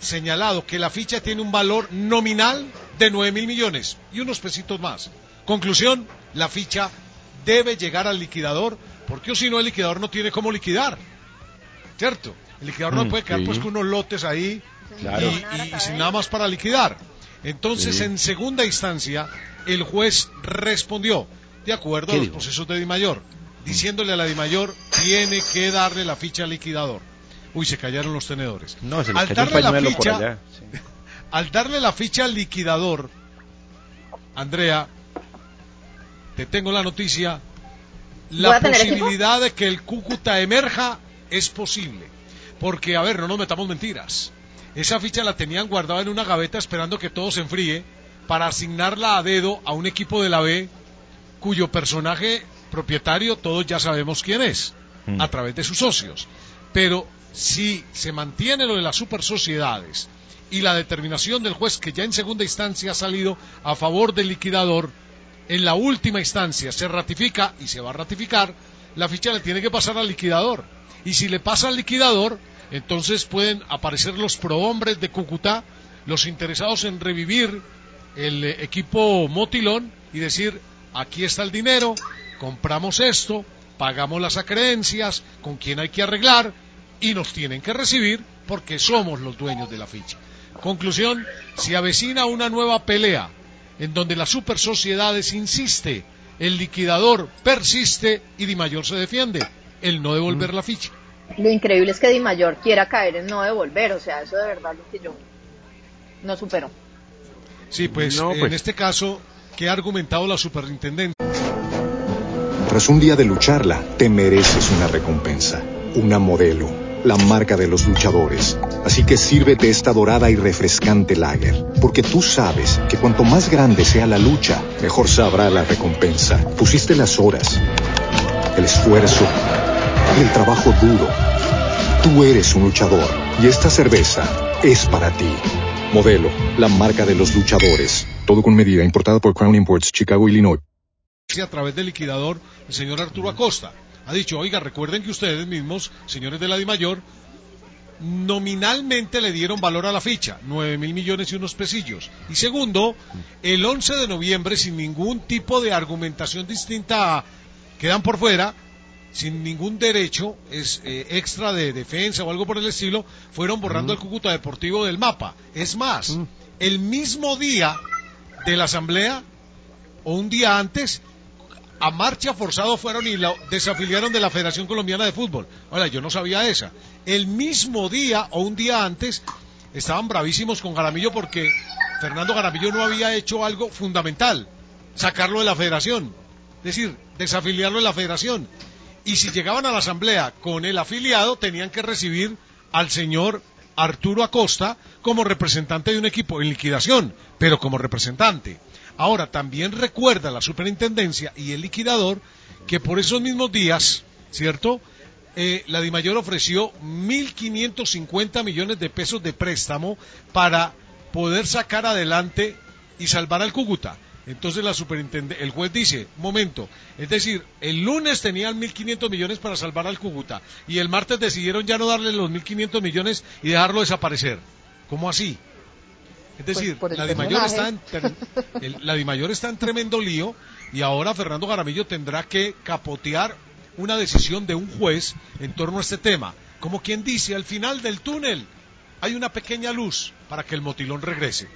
señalado que la ficha tiene un valor nominal de 9 mil millones y unos pesitos más. Conclusión, la ficha debe llegar al liquidador, porque o si no el liquidador no tiene cómo liquidar. ¿Cierto? El liquidador no Mm, puede quedar sí. pues con unos lotes ahí Claro. y, y- y sin nada más para liquidar. Entonces, Sí. en segunda instancia, el juez respondió, de acuerdo a ¿Qué los procesos de Dimayor, diciéndole a la Dimayor, tiene que darle la ficha al liquidador. Uy, se callaron los tenedores. No, se al darle la ficha, allá. sí. [LAUGHS] al darle la ficha al liquidador, Andrea, te tengo la noticia, ¿Voy la posibilidad de que el Cúcuta emerja es posible. Porque, a ver, no nos metamos mentiras. Esa ficha la tenían guardada en una gaveta esperando que todo se enfríe para asignarla a dedo a un equipo de la B cuyo personaje propietario todos ya sabemos quién es, Mm. a través de sus socios. Pero si se mantiene lo de las super sociedades y la determinación del juez que ya en segunda instancia ha salido a favor del liquidador, en la última instancia se ratifica y se va a ratificar, la ficha le tiene que pasar al liquidador. Y si le pasa al liquidador, entonces pueden aparecer los prohombres de Cúcuta, los interesados en revivir el eh, equipo Motilón y decir, aquí está el dinero, compramos esto, pagamos las acreencias, con quién hay que arreglar y nos tienen que recibir porque somos los dueños de la ficha. Conclusión, si avecina una nueva pelea en donde la super sociedades insiste, el liquidador persiste y Di Mayor se defiende, el no devolver Mm. la ficha. Lo increíble es que Di Mayor quiera caer en no devolver, o sea, eso de verdad es lo que yo no supero. Sí, pues No, en pues. este caso, ¿qué ha argumentado la superintendente? Tras un día de lucharla, te mereces una recompensa, una modelo, la marca de los luchadores. Así que sírvete esta dorada y refrescante lager, porque tú sabes que cuanto más grande sea la lucha, mejor sabrá la recompensa. Pusiste las horas, el esfuerzo, el trabajo duro. Tú eres un luchador y esta cerveza es para ti. Modelo, la marca de los luchadores. Todo con medida, importada por Crown Imports, Chicago, Illinois. a través del liquidador, el señor Arturo Acosta. Ha dicho, oiga, recuerden que ustedes mismos, señores de la DIMAYOR, nominalmente le dieron valor a la ficha, 9 mil millones y unos pesillos. Y segundo, el 11 de noviembre, sin ningún tipo de argumentación distinta, quedan por fuera, sin ningún derecho es eh, extra de defensa o algo por el estilo, fueron borrando el Cúcuta Deportivo del mapa. Es más, el mismo día de la asamblea o un día antes a marcha forzado fueron y la desafiliaron de la Federación Colombiana de Fútbol. Ahora, yo no sabía esa. El mismo día o un día antes estaban bravísimos con Garamillo porque Fernando Garamillo no había hecho algo fundamental, sacarlo de la federación. Es decir, desafiliarlo de la federación. Y si llegaban a la asamblea con el afiliado, tenían que recibir al señor Arturo Acosta como representante de un equipo en liquidación, pero como representante. Ahora, también recuerda la superintendencia y el liquidador que por esos mismos días, ¿cierto? Eh, la DIMAYOR ofreció 1.550 millones de pesos de préstamo para poder sacar adelante y salvar al Cúcuta. Entonces la superintendente, el juez dice, momento, es decir, el lunes tenían 1.500 millones para salvar al Cúcuta y el martes decidieron ya no darle los 1.500 millones y dejarlo desaparecer. ¿Cómo así? Es decir, por el la Dimayor está, en, ter- el- la Dimayor está en tremendo lío y ahora Fernando Garamillo tendrá que capotear una decisión de un juez en torno a este tema. Como quien dice, al final del túnel hay una pequeña luz para que el motilón regrese.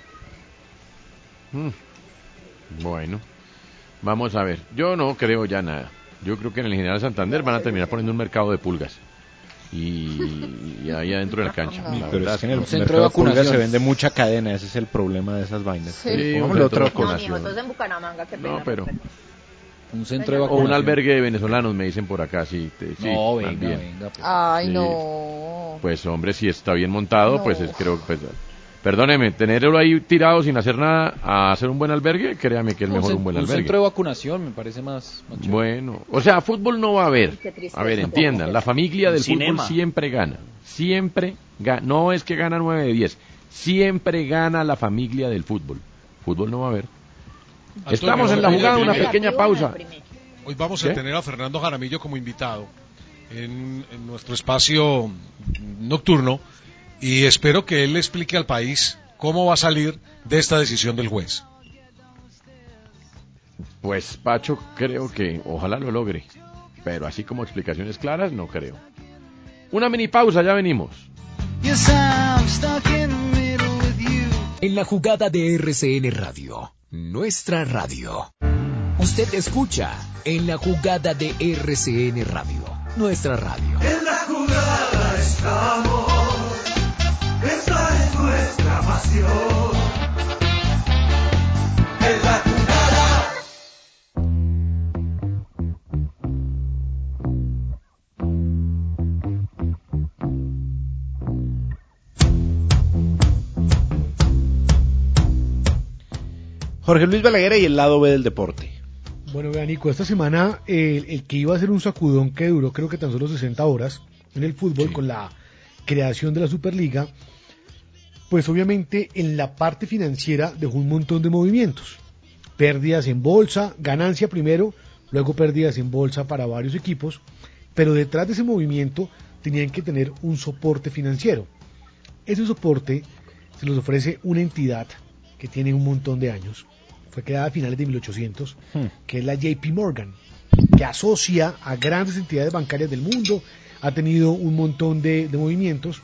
Mm. Bueno, vamos a ver. Yo no creo ya nada. Yo creo que en el General Santander van a terminar poniendo un mercado de pulgas. Y, y ahí adentro de la cancha. Sí, la pero verdad es que en el no. mercado de pulgas se vende mucha cadena, ese es el problema de esas vainas. Sí, un Pongámosle otra centro de No, en Bucaramanga, qué pena. No, pero. Un centro de O un vacunación. albergue de venezolanos, me dicen por acá, sí. te- sí, No, venga, venga, pues. Ay, Sí. no. Pues hombre, si está bien montado, No. pues es- creo pues perdóneme, tenerlo ahí tirado sin hacer nada a hacer un buen albergue, créame que es mejor un buen un albergue. centro de vacunación me parece más, más. Bueno, o sea, fútbol no va a haber. A ver, entiendan, la familia del Cinema. fútbol siempre gana. Siempre gana. No es que gana 9 de 10. Siempre gana la familia del fútbol. Fútbol no va a haber. Antonio, Estamos en la jugada, una pequeña pausa. Hoy vamos ¿Qué? a tener a Fernando Jaramillo como invitado en, en nuestro espacio nocturno y espero que él le explique al país cómo va a salir de esta decisión del juez. Pues Pacho, creo que ojalá lo logre. Pero así como explicaciones claras, no creo. Una mini pausa, ya venimos. En la jugada de RCN Radio, nuestra radio. Usted escucha en la jugada de RCN Radio, nuestra radio. En la jugada estamos, esta es nuestra pasión. En la jugada. Jorge Luis Balaguer y el lado B del deporte. Bueno, vean, Nico, esta semana el, el que iba a ser un sacudón que duró creo que tan solo 60 horas en el fútbol con la creación de la Superliga, pues obviamente en la parte financiera dejó un montón de movimientos. Pérdidas en bolsa, ganancia primero, luego pérdidas en bolsa para varios equipos, pero detrás de ese movimiento tenían que tener un soporte financiero. Ese soporte se los ofrece una entidad que tiene un montón de años, fue creada a finales de 1800, que es la JP Morgan, que asocia a grandes entidades bancarias del mundo, ha tenido un montón de, de movimientos,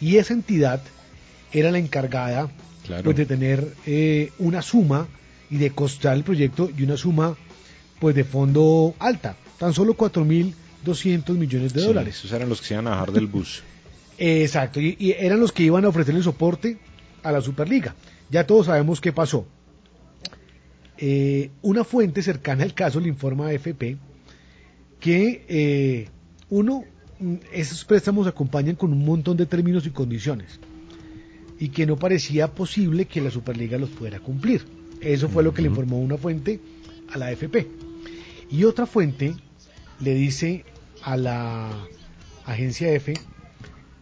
y esa entidad era la encargada Claro. pues, de tener eh, una suma y de costar el proyecto y una suma pues de fondo alta, tan solo 4.200 millones de Sí, dólares. Esos eran los que se iban a bajar del bus. Exacto, y, y eran los que iban a ofrecerle soporte a la Superliga. Ya todos sabemos qué pasó. Eh, una fuente cercana al caso le informa a AFP que eh, uno, esos préstamos acompañan con un montón de términos y condiciones y que no parecía posible que la Superliga los pudiera cumplir. Eso fue lo que le informó una fuente a la AFP. Y otra fuente le dice a la agencia F,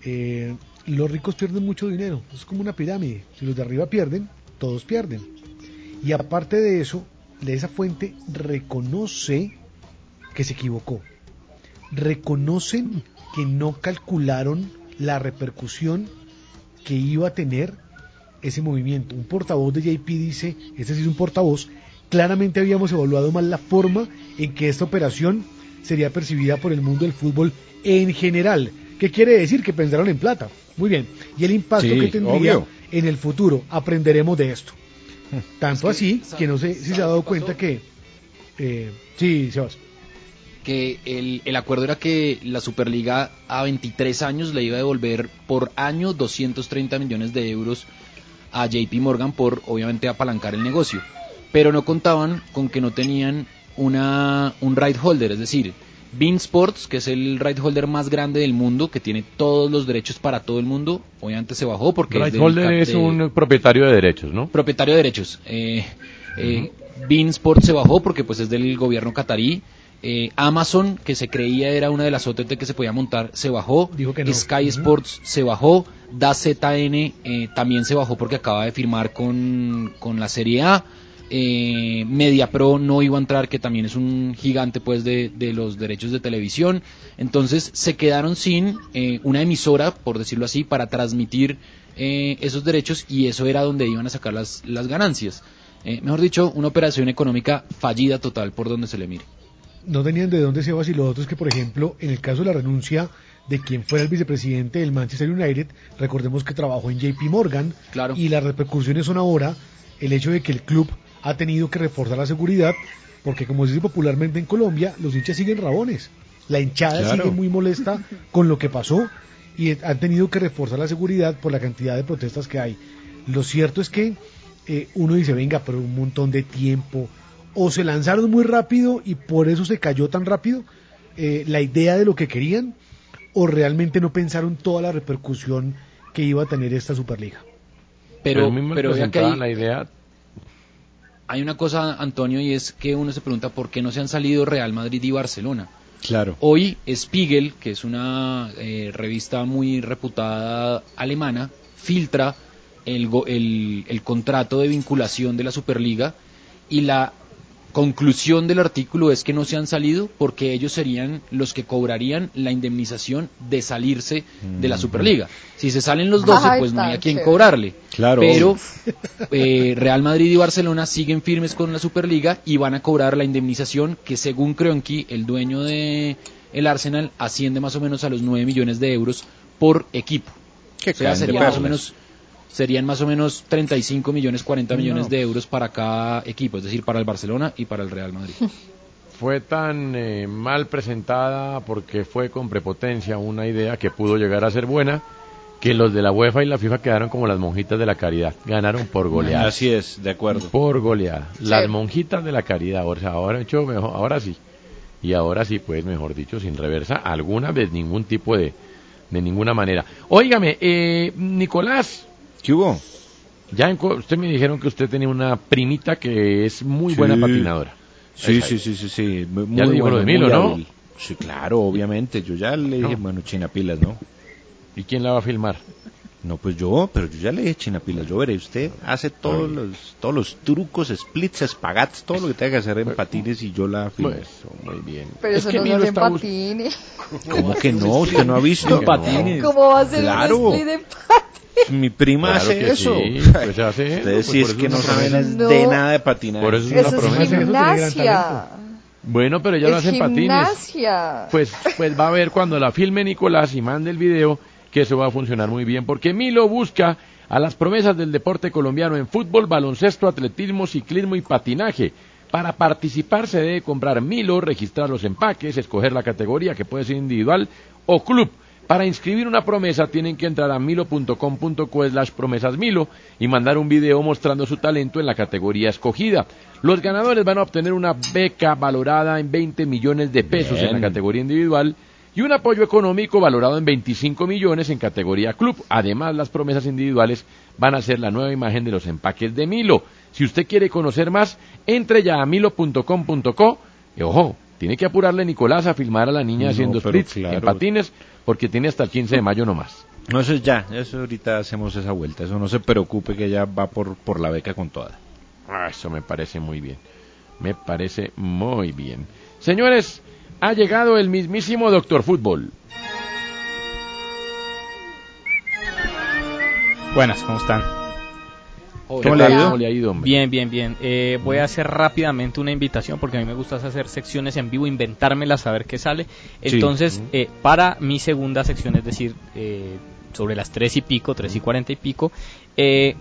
eh, los ricos pierden mucho dinero, es como una pirámide, si los de arriba pierden, todos pierden. Y aparte de eso, de esa fuente reconoce que se equivocó. Reconocen que no calcularon la repercusión que iba a tener ese movimiento. Un portavoz de JP dice, este sí es un portavoz, claramente habíamos evaluado mal la forma en que esta operación sería percibida por el mundo del fútbol en general. ¿Qué quiere decir? Que pensaron en plata. Muy bien. Y el impacto Sí, que tendría obvio. en el futuro. Aprenderemos de esto. Tanto así que no sé si se ha dado cuenta que... Eh, sí, Sebas. Que el, el acuerdo era que la Superliga a 23 años le iba a devolver por año 230 millones de euros a JP Morgan por obviamente apalancar el negocio. Pero no contaban con que no tenían una, un right holder, es decir, Bean Sports, que es el right holder más grande del mundo, que tiene todos los derechos para todo el mundo, obviamente se bajó porque... Right del holder es un propietario de derechos, ¿no? propietario de derechos. Eh, eh, Bean Sport se bajó porque pues es del gobierno catarí. Eh, Amazon, que se creía era una de las OTT que se podía montar, se bajó. que no. Sky. Sports se bajó. DAZN eh, también se bajó porque acaba de firmar con, con la Serie A. Eh, MediaPro no iba a entrar, que también es un gigante pues de, de los derechos de televisión. Entonces se quedaron sin eh, una emisora, por decirlo así, para transmitir eh, esos derechos y eso era donde iban a sacar las, las ganancias. Eh, mejor dicho, una operación económica fallida total por donde se le mire. No tenían de dónde Sebas y lo otro es que, por ejemplo, en el caso de la renuncia de quien fuera el vicepresidente del Manchester United, recordemos que trabajó en JP Morgan Claro. y las repercusiones son ahora el hecho de que el club ha tenido que reforzar la seguridad porque como se dice popularmente en Colombia, los hinchas siguen rabones. La hinchada Claro. sigue muy molesta con lo que pasó y han tenido que reforzar la seguridad por la cantidad de protestas que hay. Lo cierto es que eh, uno dice, venga, pero un montón de tiempo, o se lanzaron muy rápido y por eso se cayó tan rápido eh, la idea de lo que querían, o realmente no pensaron toda la repercusión que iba a tener esta Superliga. Pero, Pues pero vea que hay, la idea hay una cosa, Antonio, y es que uno se pregunta por qué no se han salido Real Madrid y Barcelona. Claro. Hoy Spiegel, que es una eh, revista muy reputada alemana, filtra el, go- el, el contrato de vinculación de la Superliga y la conclusión del artículo es que no se han salido porque ellos serían los que cobrarían la indemnización de salirse de la Superliga. Si se salen los 12, Ay, pues no hay a quien cobrarle. Claro. Pero [LAUGHS] eh, Real Madrid y Barcelona siguen firmes con la Superliga y van a cobrar la indemnización que según Kroenke, el dueño de el Arsenal, asciende más o menos a los 9 millones de euros por equipo. Que o sea, sería más o menos serían más o menos 35 millones, 40 millones No. de euros para cada equipo, es decir, para el Barcelona y para el Real Madrid. [LAUGHS] fue tan eh, mal presentada porque fue con prepotencia una idea que pudo llegar a ser buena que los de la UEFA y la FIFA quedaron como las monjitas de la caridad, ganaron por goleada. Así es, de acuerdo. Por goleada. Las monjitas de la caridad, o sea, ahora hecho mejor, ahora sí. Y ahora sí, pues, mejor dicho, sin reversa alguna de ningún tipo de, de ninguna manera. Óigame, eh, Nicolás, ¿Qué hubo? ya en co- usted me dijeron que usted tenía una primita que es muy Sí. buena patinadora. Sí, sí, sí, sí, sí. Muy, Ya le dijo lo de Milo, ¿no? hábil. Sí, claro, obviamente. Yo ya le dije, No. bueno, China Pilas, ¿no? ¿Y quién la va a filmar? No, pues yo, pero yo ya le dije China Pilas. Yo veré, usted hace todos Ay. los, todos los trucos, splits, espagats, todo lo que tenga que hacer en patines y yo la filmo. Pues, muy bien. Pero Es eso que no Milo en está patines. ¿Cómo que no? ¿Usted no ha visto? No. ¿Cómo va a ser Claro. un split en patines? Mi prima Claro hace que eso. sí, [LAUGHS] pues hace eso, Ustedes pues sí por es que no saben No. de nada de patinar. Por eso es Eso una es gimnasia. Bueno, pero ella lo hace en patines. Pues, pues va a ver cuando la filme Nicolás y mande el video que eso va a funcionar muy bien porque Milo busca a las promesas del deporte colombiano en fútbol, baloncesto, atletismo, ciclismo y patinaje. Para participar se debe comprar Milo, registrar los empaques, escoger la categoría que puede ser individual o club. Para inscribir una promesa tienen que entrar a milo.com.co slash promesas milo y mandar un video mostrando su talento en la categoría escogida. Los ganadores van a obtener una beca valorada en 20 millones de pesos en la categoría individual y un apoyo económico valorado en 25 millones en categoría club. Además, las promesas individuales van a ser la nueva imagen de los empaques de Milo. Si usted quiere conocer más, entre ya a milo.com.co y ojo, tiene que apurarle Nicolás a filmar a la niña No, haciendo splits claro. en patines porque tiene hasta el 15 de mayo nomás. No, eso es ya, eso ahorita hacemos esa vuelta, eso no se preocupe que ella va por, por la beca con toda. Ah, eso me parece muy bien. Me parece muy bien. Señores, ha llegado el mismísimo Doctor Fútbol. Buenas, ¿cómo están? ¿Cómo le ha ido? ¿Cómo le ha ido, hombre? Bien, bien, bien. Eh, voy a hacer rápidamente una invitación porque a mí me gusta hacer secciones en vivo, inventármelas, saber qué sale. Entonces, eh, para mi segunda sección, es decir, eh, sobre las tres y pico, tres y cuarenta y pico, eh,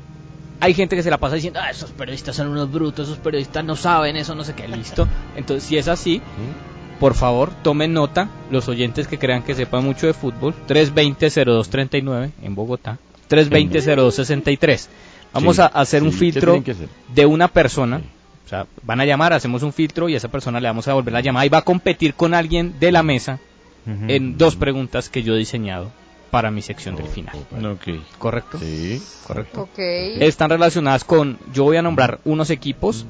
hay gente que se la pasa diciendo, ah, esos periodistas son unos brutos, esos periodistas no saben eso, no sé qué, listo. [LAUGHS] Entonces, si es así, por favor, tomen nota, los oyentes que crean que sepan mucho de fútbol, 320-0239 en Bogotá, 320-0263. Vamos Sí, a hacer un sí, ¿qué filtro de una persona. O sea, van a llamar, hacemos un filtro y a esa persona le vamos a volver la llamada y va a competir con alguien de la mesa en dos preguntas que yo he diseñado para mi sección del final. ¿Correcto? Sí. Correcto. Ok. Están relacionadas con, yo voy a nombrar unos equipos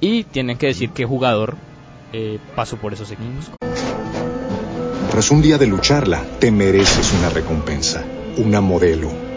y tienen que decir qué jugador eh, pasó por esos equipos. Tras un día de lucharla, te mereces una recompensa, una modelo,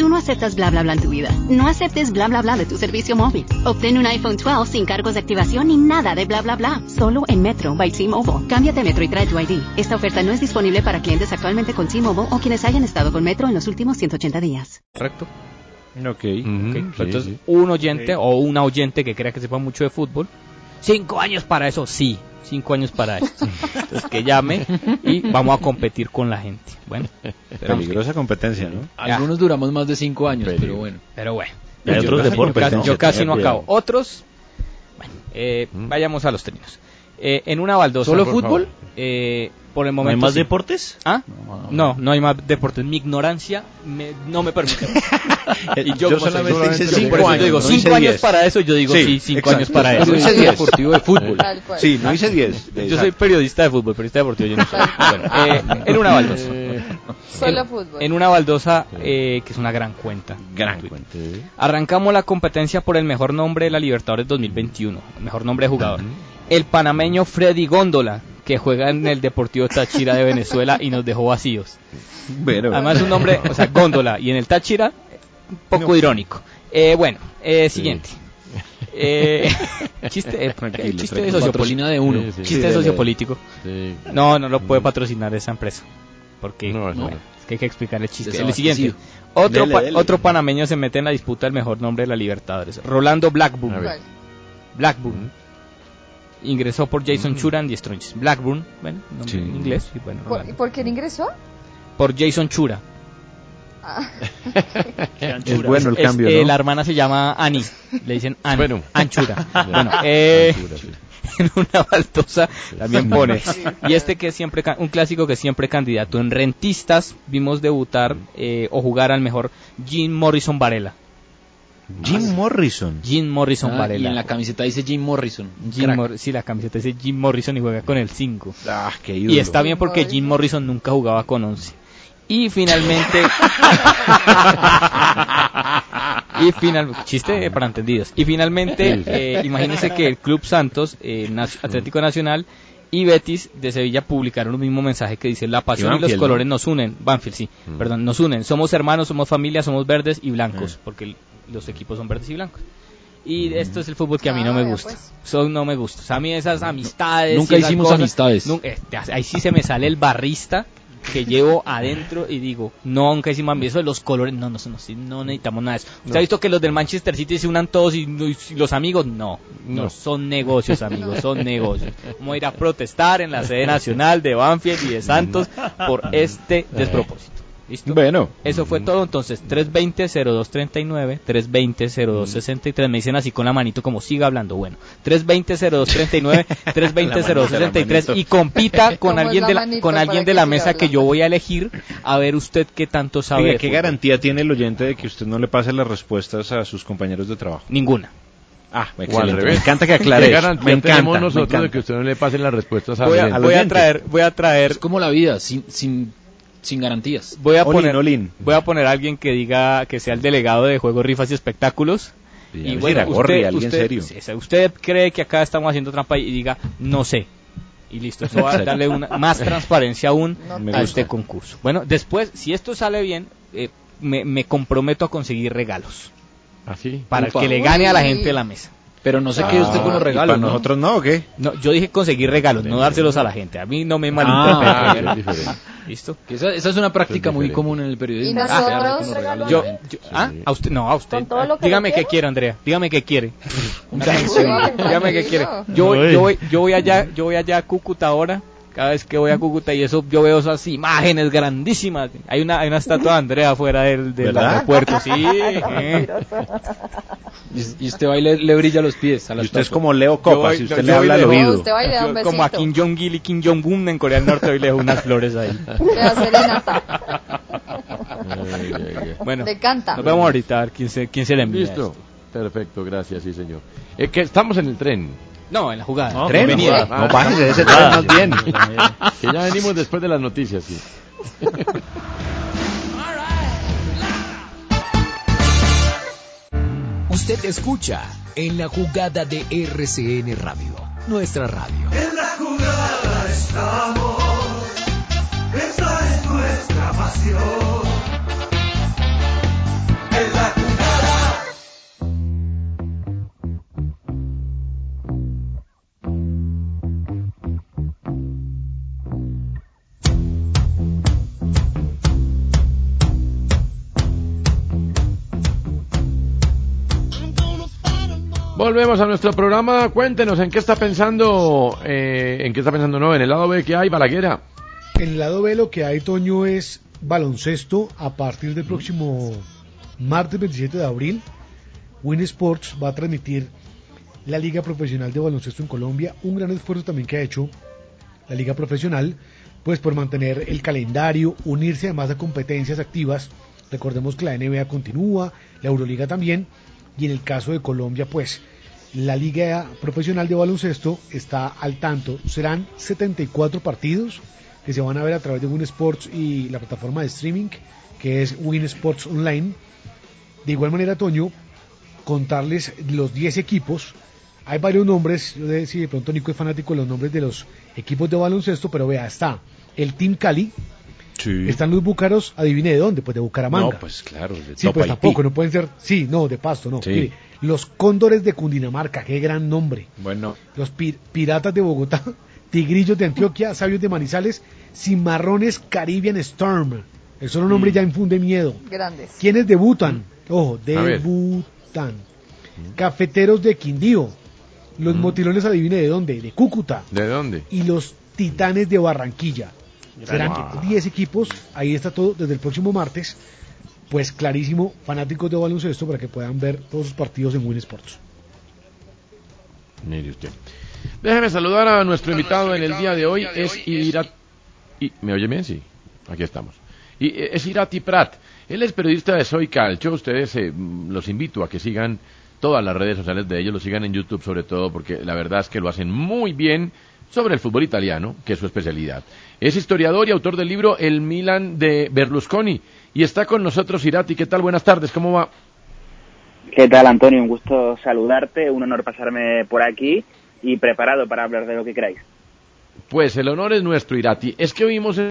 Tú no aceptas bla bla bla en tu vida. No aceptes bla bla bla de tu servicio móvil. Obtén un iPhone 12 sin cargos de activación ni nada de bla bla bla. Solo en Metro by T-Mobile. Cámbiate a Metro y trae tu ID. Esta oferta no es disponible para clientes actualmente con T-Mobile o quienes hayan estado con Metro en los últimos 180 días. ¿Correcto? Ok. Ok, Entonces, un oyente o una oyente que crea que sepa mucho de fútbol, cinco años para eso, sí, cinco años para eso. Entonces, que llame y vamos a competir con la gente. Bueno, Peligrosa que- competencia, ¿no? Algunos duramos más de cinco años, pero bueno. Pero bueno. Hay Yo otros casi- deportes, yo casi- ¿no? Yo casi no acabo. Otros, bueno, eh, vayamos a los términos. Eh, en una baldosa. ¿Solo por fútbol? favor. Eh, por el ¿No hay momento. más sí. deportes? ¿Ah? No, no hay más deportes. Mi ignorancia me- no me permite. [LAUGHS] y Yo solamente hice por cinco eso años, Yo digo no cinco hice años diez. para eso. Yo digo Sí, sí, cinco exacto. años para No eso. hice diez. Deportivo de fútbol. Sí, no hice 10. [LAUGHS] Yo soy periodista de fútbol, periodista deportivo. Yo no soy. [LAUGHS] Bueno, eh, en una baldosa. Solo fútbol. en una baldosa eh, que es una gran cuenta. Gran cuenta. Arrancamos la competencia por el mejor nombre de la Libertadores 2021, el mejor nombre de jugador. El panameño Freddy Góndola, que juega en el Deportivo Táchira de Venezuela y nos dejó vacíos. Pero- Además es un nombre, o sea, Góndola y en el Táchira, un poco irónico. Eh, bueno, eh, siguiente. [LAUGHS] Eh, [LAUGHS] chiste, eh, Tranquilo, chiste de sociopolítico. De uno. Sí, sí. Chiste Sí, sociopolítico. Sí. No, no lo puede patrocinar esa empresa. Porque No, es que hay que explicar el chiste. El siguiente. Otro, Dele, pa- dele. otro panameño se mete en la disputa del mejor nombre de la Libertadores. Rolando Blackburn. Blackburn. Ingresó por Jason Chura en The Strongest. Blackburn, bueno, nombre Sí. en inglés. Y bueno, ¿Por, Rolando. ¿Por quién ingresó? Por Jason Chura. Ah, [LAUGHS] Es bueno el Es- cambio, eh, ¿no? La hermana se llama Annie. Le dicen Annie. Bueno. Anchura. [LAUGHS] bueno, eh, Anchura, sí. [LAUGHS] en una baldosa también pone. Y este que es siempre, un clásico que es siempre candidato. En Rentistas vimos debutar eh, o jugar al mejor Jim Morrison Varela. Jim Morrison. Jim Morrison Ah, Varela. y en la camiseta dice Jim Morrison. Jim. Mor- sí, la camiseta dice Jim Morrison y juega con el 5. Ah, qué Y está bien porque. Jim Morrison nunca jugaba con 11. Y finalmente. [LAUGHS] y final, chiste para entendidos. Y finalmente, eh, imagínense que el Club Santos, eh, Atlético Nacional y Betis de Sevilla publicaron un mismo mensaje que dice la pasión y, los colores nos unen. Banfield, sí, perdón, nos unen. Somos hermanos, somos familia, somos verdes y blancos, porque el- los equipos son verdes y blancos. Y esto es el fútbol que a mí no me gusta. Son no me gusta. O sea, a mí esas amistades. Nunca esas hicimos cosas, amistades. nun- eh, ahí sí se me sale el barrista que llevo adentro y digo, no, nunca hicimos amigos. Eso de los colores, no, no, no, no necesitamos nada de eso. ¿Usted No. ha visto que los del Manchester City se unan todos y, y los amigos? No, no, No. son negocios, amigos, son [LAUGHS] negocios. Vamos a ir a protestar en la sede nacional de Banfield y de Santos [LAUGHS] por este despropósito. ¿Listo? Bueno. Eso fue todo, entonces 320-0239, 320-0263, me dicen así con la manito como siga hablando, bueno, 320-0239, 320-0263 [LAUGHS] [LAUGHS] y compita con ¿Cómo es alguien de la, con alguien de la mesa que yo voy a elegir a ver usted qué tanto sabe. Oiga, de ¿qué fútbol. garantía tiene el oyente de que usted no le pase las respuestas a sus compañeros de trabajo? Ninguna. Ah, excelente. Me encanta que aclare ¿Qué garantía Me encanta, tenemos me nosotros de encanta. que usted no le pasen las respuestas a Voy a, alguien? voy a traer, voy a traer, Es como la vida, sin, sin, sin garantías. voy a poner, voy a poner a alguien que diga que sea el delegado de juegos, rifas y espectáculos. Y Y bueno, Gorri, usted, alguien usted, serio. sí, sí, usted cree que acá estamos haciendo trampa y diga, no sé. Y listo, eso va a [LAUGHS] darle una, más transparencia aún a este concurso. Bueno, después, si esto sale bien, eh, me, me comprometo a conseguir regalos ¿Así? para el Ufa. que le gane a la gente de la mesa. Pero no se quede usted con los ¿Y regalos, para ¿no? nosotros no o qué? No, yo dije conseguir regalos, no dárselos a la gente. A mí no me Ah, malinterpreten. es diferente. ¿Listo? Que esa, esa es una práctica Es muy común en el periodismo. ¿Y quedarse nosotros? de Yo, yo- ¿ah? a usted, no, a usted. ¿Con todo lo que Dígame qué quiere, Andrea. Dígame qué quiere. Una Dígame- canción. Dígame qué quiere. Yo, yo, voy, yo voy allá, yo voy allá a Cúcuta ahora. Cada vez que voy a Cúcuta y eso, yo veo esas imágenes grandísimas. Hay una, hay una estatua de Andrea afuera del, del aeropuerto, sí. [LAUGHS] eh. Y, y usted va y le, le brilla los pies a la Y usted es como Leo Yo voy- y usted yo le voy habla al de- oído. Usted va y le da un Yo como a besito. Kim Jong-il y Kim Jong-un en Corea del Norte, hoy le dejo unas flores ahí. [LAUGHS] Bueno, Le canta. nos vemos ahorita a ver quién se, quién se le envía. Listo. esto. Perfecto, gracias, sí, señor. Es que estamos en el tren. No, en la jugada. No, Tren, no, no bájese de ese tren más bien. Que ya venimos después de las noticias, sí. Usted escucha en la jugada de RCN Radio, nuestra radio. En la jugada estamos, esa es nuestra pasión. Volvemos a nuestro programa. Cuéntenos en qué está pensando, eh, en qué está pensando, no, en el lado B que hay, Balaguera. En el lado B lo que hay, Toño, es baloncesto a partir del próximo martes 27 de abril. Win Sports va a transmitir la Liga Profesional de Baloncesto en Colombia. Un gran esfuerzo también que ha hecho la Liga Profesional, pues por mantener el calendario, unirse además a competencias activas. Recordemos que la NBA continúa, la Euroliga también, y en el caso de Colombia, pues la Liga Profesional de Baloncesto está al tanto. Serán 74 partidos que se van a ver a través de Win Sports y la plataforma de streaming que es Win Sports Online. De igual manera, Toño, contarles los 10 equipos. Hay varios nombres, yo sé si de pronto Nico es fanático de los nombres de los equipos de baloncesto, pero vea, está el Team Cali, Sí. están los Búcaros, adivine de dónde, pues de Bucaramanga. No, pues claro. de Sí, pues tampoco, no pueden ser, sí, no, de pasto, no. Sí. Mire, los Cóndores de Cundinamarca, qué gran nombre. Bueno, Los pi- Piratas de Bogotá, [LAUGHS] Tigrillos de Antioquia, Sabios de Manizales, Cimarrones Caribbean Storm. El solo nombre ya infunde miedo. Grandes. ¿Quiénes debutan? Ojo, debutan. Cafeteros de Quindío. Los motilones, adivine de dónde, de Cúcuta. ¿De dónde? Y los Titanes de Barranquilla. Serán Wow. 10 equipos, ahí está todo desde el próximo martes. Pues clarísimo, fanáticos de baloncesto para que puedan ver todos sus partidos en Win Sports. Mire usted. Déjeme saludar a nuestro invitado en el día de hoy. Es Irati. ¿Me oye bien? Sí. Aquí estamos. Y eh, es Irati Prat. Él es periodista de Soy Calcio. Ustedes eh, los invito a que sigan todas las redes sociales de ellos. Lo sigan en YouTube sobre todo porque la verdad es que lo hacen muy bien. sobre el fútbol italiano, que es su especialidad. Es historiador y autor del libro El Milan de Berlusconi y está con nosotros Irati. ¿Qué tal? Buenas tardes, ¿cómo va? ¿Qué tal, Antonio? Un gusto saludarte, un honor pasarme por aquí y preparado para hablar de lo que queráis. Pues el honor es nuestro, Irati. Es que oímos en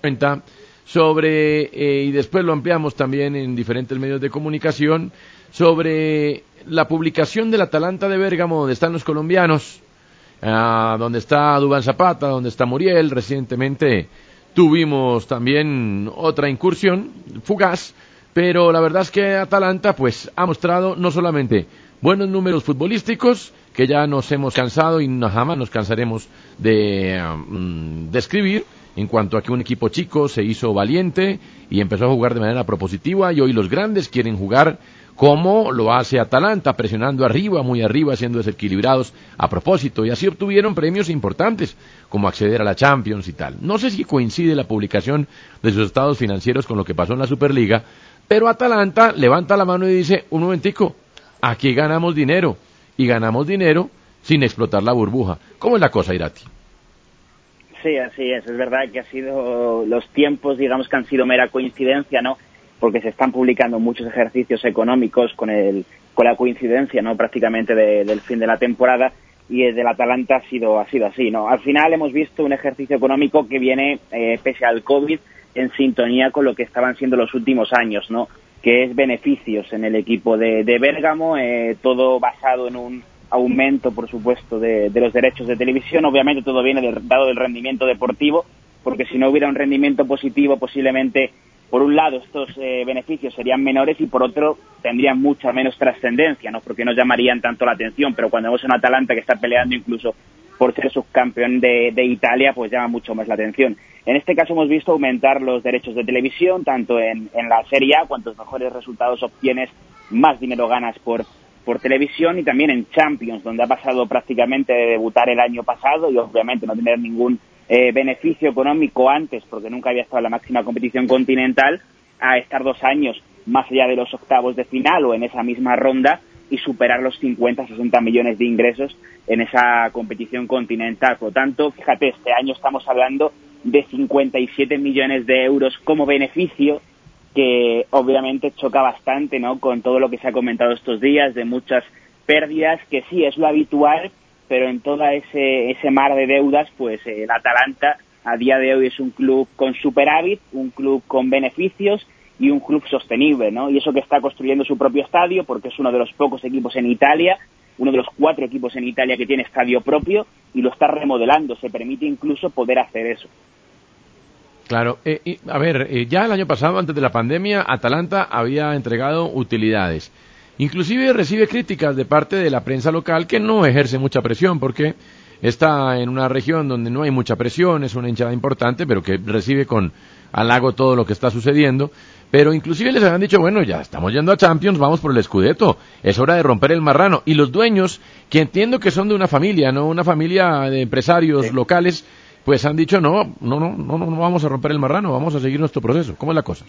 cuenta sobre, eh, y después lo ampliamos también en diferentes medios de comunicación, sobre la publicación del Atalanta de Bérgamo, donde están los colombianos, ah, donde está Dubán Zapata, donde está Muriel. Recientemente tuvimos también otra incursión fugaz, pero la verdad es que Atalanta pues ha mostrado no solamente buenos números futbolísticos, que ya nos hemos cansado y no, jamás nos cansaremos de mm, describir, en cuanto a que un equipo chico se hizo valiente y empezó a jugar de manera propositiva y hoy los grandes quieren jugar como lo hace Atalanta, presionando arriba, muy arriba, siendo desequilibrados a propósito, y así obtuvieron premios importantes, como acceder a la Champions y tal. No sé si coincide la publicación de sus estados financieros con lo que pasó en la Superliga, pero Atalanta levanta la mano y dice, un momentico, aquí ganamos dinero, y ganamos dinero sin explotar la burbuja. ¿Cómo es la cosa, Irati? Sí, así es. Es verdad que ha sido los tiempos, digamos que han sido mera coincidencia, ¿no? Porque se están publicando muchos ejercicios económicos con el con la coincidencia, ¿no? Prácticamente del fin de la temporada y el del Atalanta ha sido ha sido así, ¿no? Al final hemos visto un ejercicio económico que viene eh, pese al COVID en sintonía con lo que estaban siendo los últimos años, ¿no? Que es beneficios en el equipo de, de Bérgamo, eh, todo basado en un aumento, por supuesto, de, los derechos de televisión. Obviamente todo viene dado del rendimiento deportivo, porque si no hubiera un rendimiento positivo, posiblemente, por un lado, estos eh, beneficios serían menores y por otro, tendrían mucha menos trascendencia, ¿no? Porque no llamarían tanto la atención. Pero cuando vemos a un Atalanta que está peleando incluso por ser subcampeón de, de Italia, pues llama mucho más la atención. En este caso hemos visto aumentar los derechos de televisión, tanto en, la Serie A, cuantos mejores resultados obtienes, más dinero ganas por, por televisión y también en Champions, donde ha pasado prácticamente de debutar el año pasado y obviamente no tener ningún eh, beneficio económico antes, porque nunca había estado en la máxima competición continental, a estar dos años más allá de los octavos de final o en esa misma ronda y superar los 50, 60 millones de ingresos en esa competición continental. Por lo tanto, fíjate, este año estamos hablando de 57 millones de euros como beneficio que obviamente choca bastante ¿no? con todo lo que se ha comentado estos días de muchas pérdidas, que sí es lo habitual, pero en todo ese, ese mar de deudas, pues eh, el Atalanta a día de hoy es un club con superávit, un club con beneficios y un club sostenible, ¿no? Y eso que está construyendo su propio estadio, porque es uno de los pocos equipos en Italia, uno de los cuatro equipos en Italia que tiene estadio propio y lo está remodelando, se permite incluso poder hacer eso. Claro, eh, a ver, eh, ya el año pasado, antes de la pandemia, Atalanta había entregado utilidades. Inclusive recibe críticas de parte de la prensa local que no ejerce mucha presión porque está en una región donde no hay mucha presión, es una hinchada importante, pero que recibe con halago todo lo que está sucediendo. Pero inclusive les habían dicho, bueno, ya estamos yendo a Champions, vamos por el Scudetto, es hora de romper el marrano. Y los dueños, que entiendo que son de una familia, no una familia de empresarios locales, pues han dicho no, no, no, no, no vamos a romper el marrano, vamos a seguir nuestro proceso. ¿Cómo es la cosa?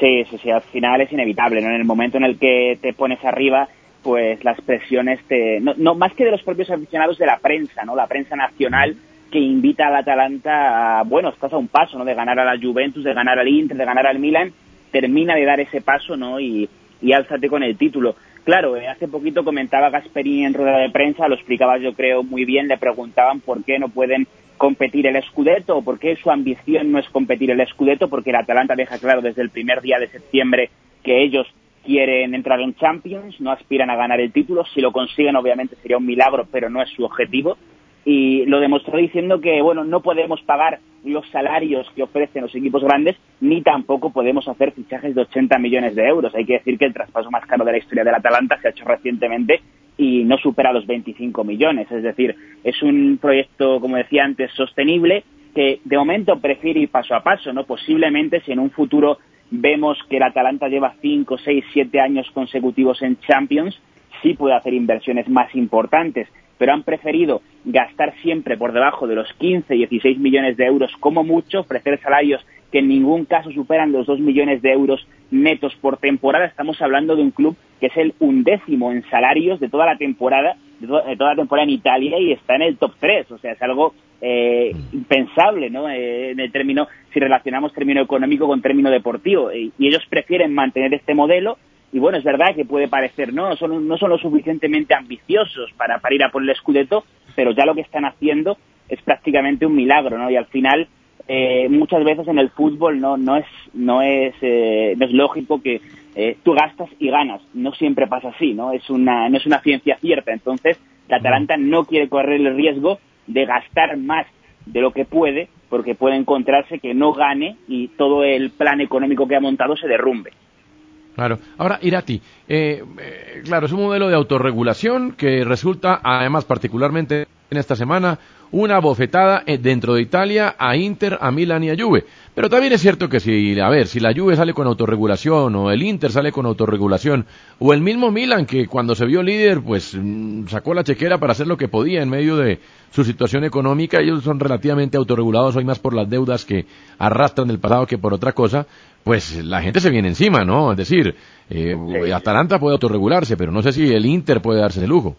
Sí, sí, sí, al final es inevitable, ¿no? En el momento en el que te pones arriba, pues las presiones te... No, no más que de los propios aficionados de la prensa, ¿no? La prensa nacional que invita al Atalanta a, bueno, estás a un paso, ¿no? De ganar a la Juventus, de ganar al Inter, de ganar al Milan, termina de dar ese paso, ¿no? Y, y álzate con el título. Claro, eh, hace poquito comentaba Gasperini en rueda de prensa, lo explicaba yo creo muy bien, le preguntaban por qué no pueden competir el Scudetto o por qué su ambición no es competir el Scudetto, porque el Atalanta deja claro desde el primer día de septiembre que ellos quieren entrar en Champions, no aspiran a ganar el título, si lo consiguen obviamente sería un milagro, pero no es su objetivo y lo demostró diciendo que bueno no podemos pagar los salarios que ofrecen los equipos grandes ni tampoco podemos hacer fichajes de 80 millones de euros. Hay que decir que el traspaso más caro de la historia del Atalanta se ha hecho recientemente y no supera los 25 millones. Es decir, es un proyecto, como decía antes, sostenible que de momento prefiere ir paso a paso. no Posiblemente si en un futuro vemos que el Atalanta lleva 5, 6, 7 años consecutivos en Champions, sí puede hacer inversiones más importantes pero han preferido gastar siempre por debajo de los 15, 16 millones de euros como mucho, ofrecer salarios que en ningún caso superan los 2 millones de euros netos por temporada. Estamos hablando de un club que es el undécimo en salarios de toda la temporada de, to- de toda la temporada en Italia y está en el top 3. O sea, es algo eh, impensable, ¿no? Eh, en el término, si relacionamos término económico con término deportivo. Y, y ellos prefieren mantener este modelo. Y bueno, es verdad que puede parecer, no, son, no son lo suficientemente ambiciosos para, para ir a por el Scudetto, pero ya lo que están haciendo es prácticamente un milagro, ¿no? Y al final, eh, muchas veces en el fútbol no, no es, no es, eh, no es lógico que eh, tú gastas y ganas. No siempre pasa así, ¿no? Es una, no es una ciencia cierta. Entonces, la Atalanta no quiere correr el riesgo de gastar más de lo que puede, porque puede encontrarse que no gane y todo el plan económico que ha montado se derrumbe. Claro. Ahora, Irati, eh, eh, claro, es un modelo de autorregulación que resulta, además, particularmente en esta semana, una bofetada eh, dentro de Italia a Inter, a Milan y a Juve. Pero también es cierto que si, a ver, si la Juve sale con autorregulación o el Inter sale con autorregulación o el mismo Milan que cuando se vio líder, pues mm, sacó la chequera para hacer lo que podía en medio de su situación económica, ellos son relativamente autorregulados hoy más por las deudas que arrastran del pasado que por otra cosa, pues la gente se viene encima, ¿no? Es decir, eh, Atalanta puede autorregularse, pero no sé si el Inter puede darse ese lujo.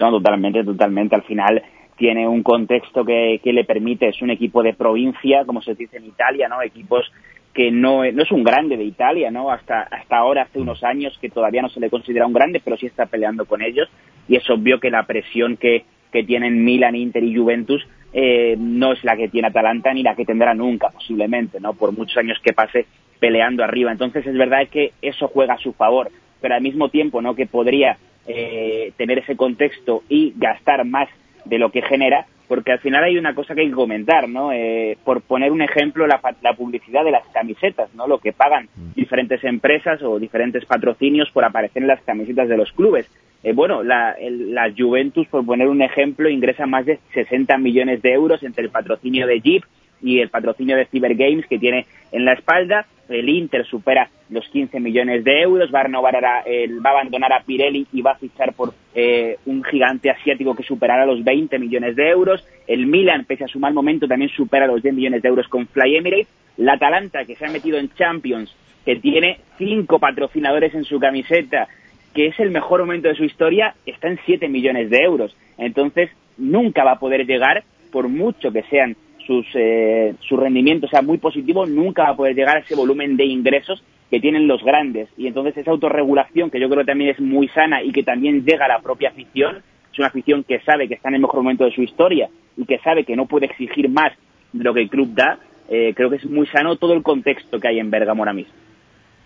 No, totalmente, totalmente. Al final tiene un contexto que, le permite, es un equipo de provincia, como se dice en Italia, ¿no? Equipos que no, no es un grande de Italia, ¿no? Hasta, hasta ahora, hace unos años, que todavía no se le considera un grande, pero sí está peleando con ellos. Y es obvio que la presión que, que tienen Milan, Inter y Juventus eh, no es la que tiene Atalanta ni la que tendrá nunca, posiblemente, ¿no? Por muchos años que pase peleando arriba. Entonces es verdad que eso juega a su favor, pero al mismo tiempo, ¿no? Que podría eh, tener ese contexto y gastar más de lo que genera, porque al final hay una cosa que hay que comentar, ¿no? Eh, por poner un ejemplo, la, la publicidad de las camisetas, ¿no? Lo que pagan diferentes empresas o diferentes patrocinios por aparecer en las camisetas de los clubes. Eh, bueno, la, el- la Juventus, por poner un ejemplo, ingresa más de 60 millones de euros entre el patrocinio de Jeep y el patrocinio de Cyber Games que tiene en la espalda. El Inter supera los 15 millones de euros, va a renovar va a abandonar a Pirelli y va a fichar por eh, un gigante asiático que superará los 20 millones de euros. El Milan, pese a su mal momento, también supera los 10 millones de euros con Fly Emirates. La Atalanta, que se ha metido en Champions, que tiene cinco patrocinadores en su camiseta, que es el mejor momento de su historia, está en 7 millones de euros. Entonces, nunca va a poder llegar, por mucho que sean sus, eh, su rendimiento sea muy positivo, nunca va a poder llegar a ese volumen de ingresos que tienen los grandes. Y entonces esa autorregulación, que yo creo que también es muy sana y que también llega a la propia afición, es una afición que sabe que está en el mejor momento de su historia y que sabe que no puede exigir más de lo que el club da, eh, creo que es muy sano todo el contexto que hay en Bergamo ahora mismo.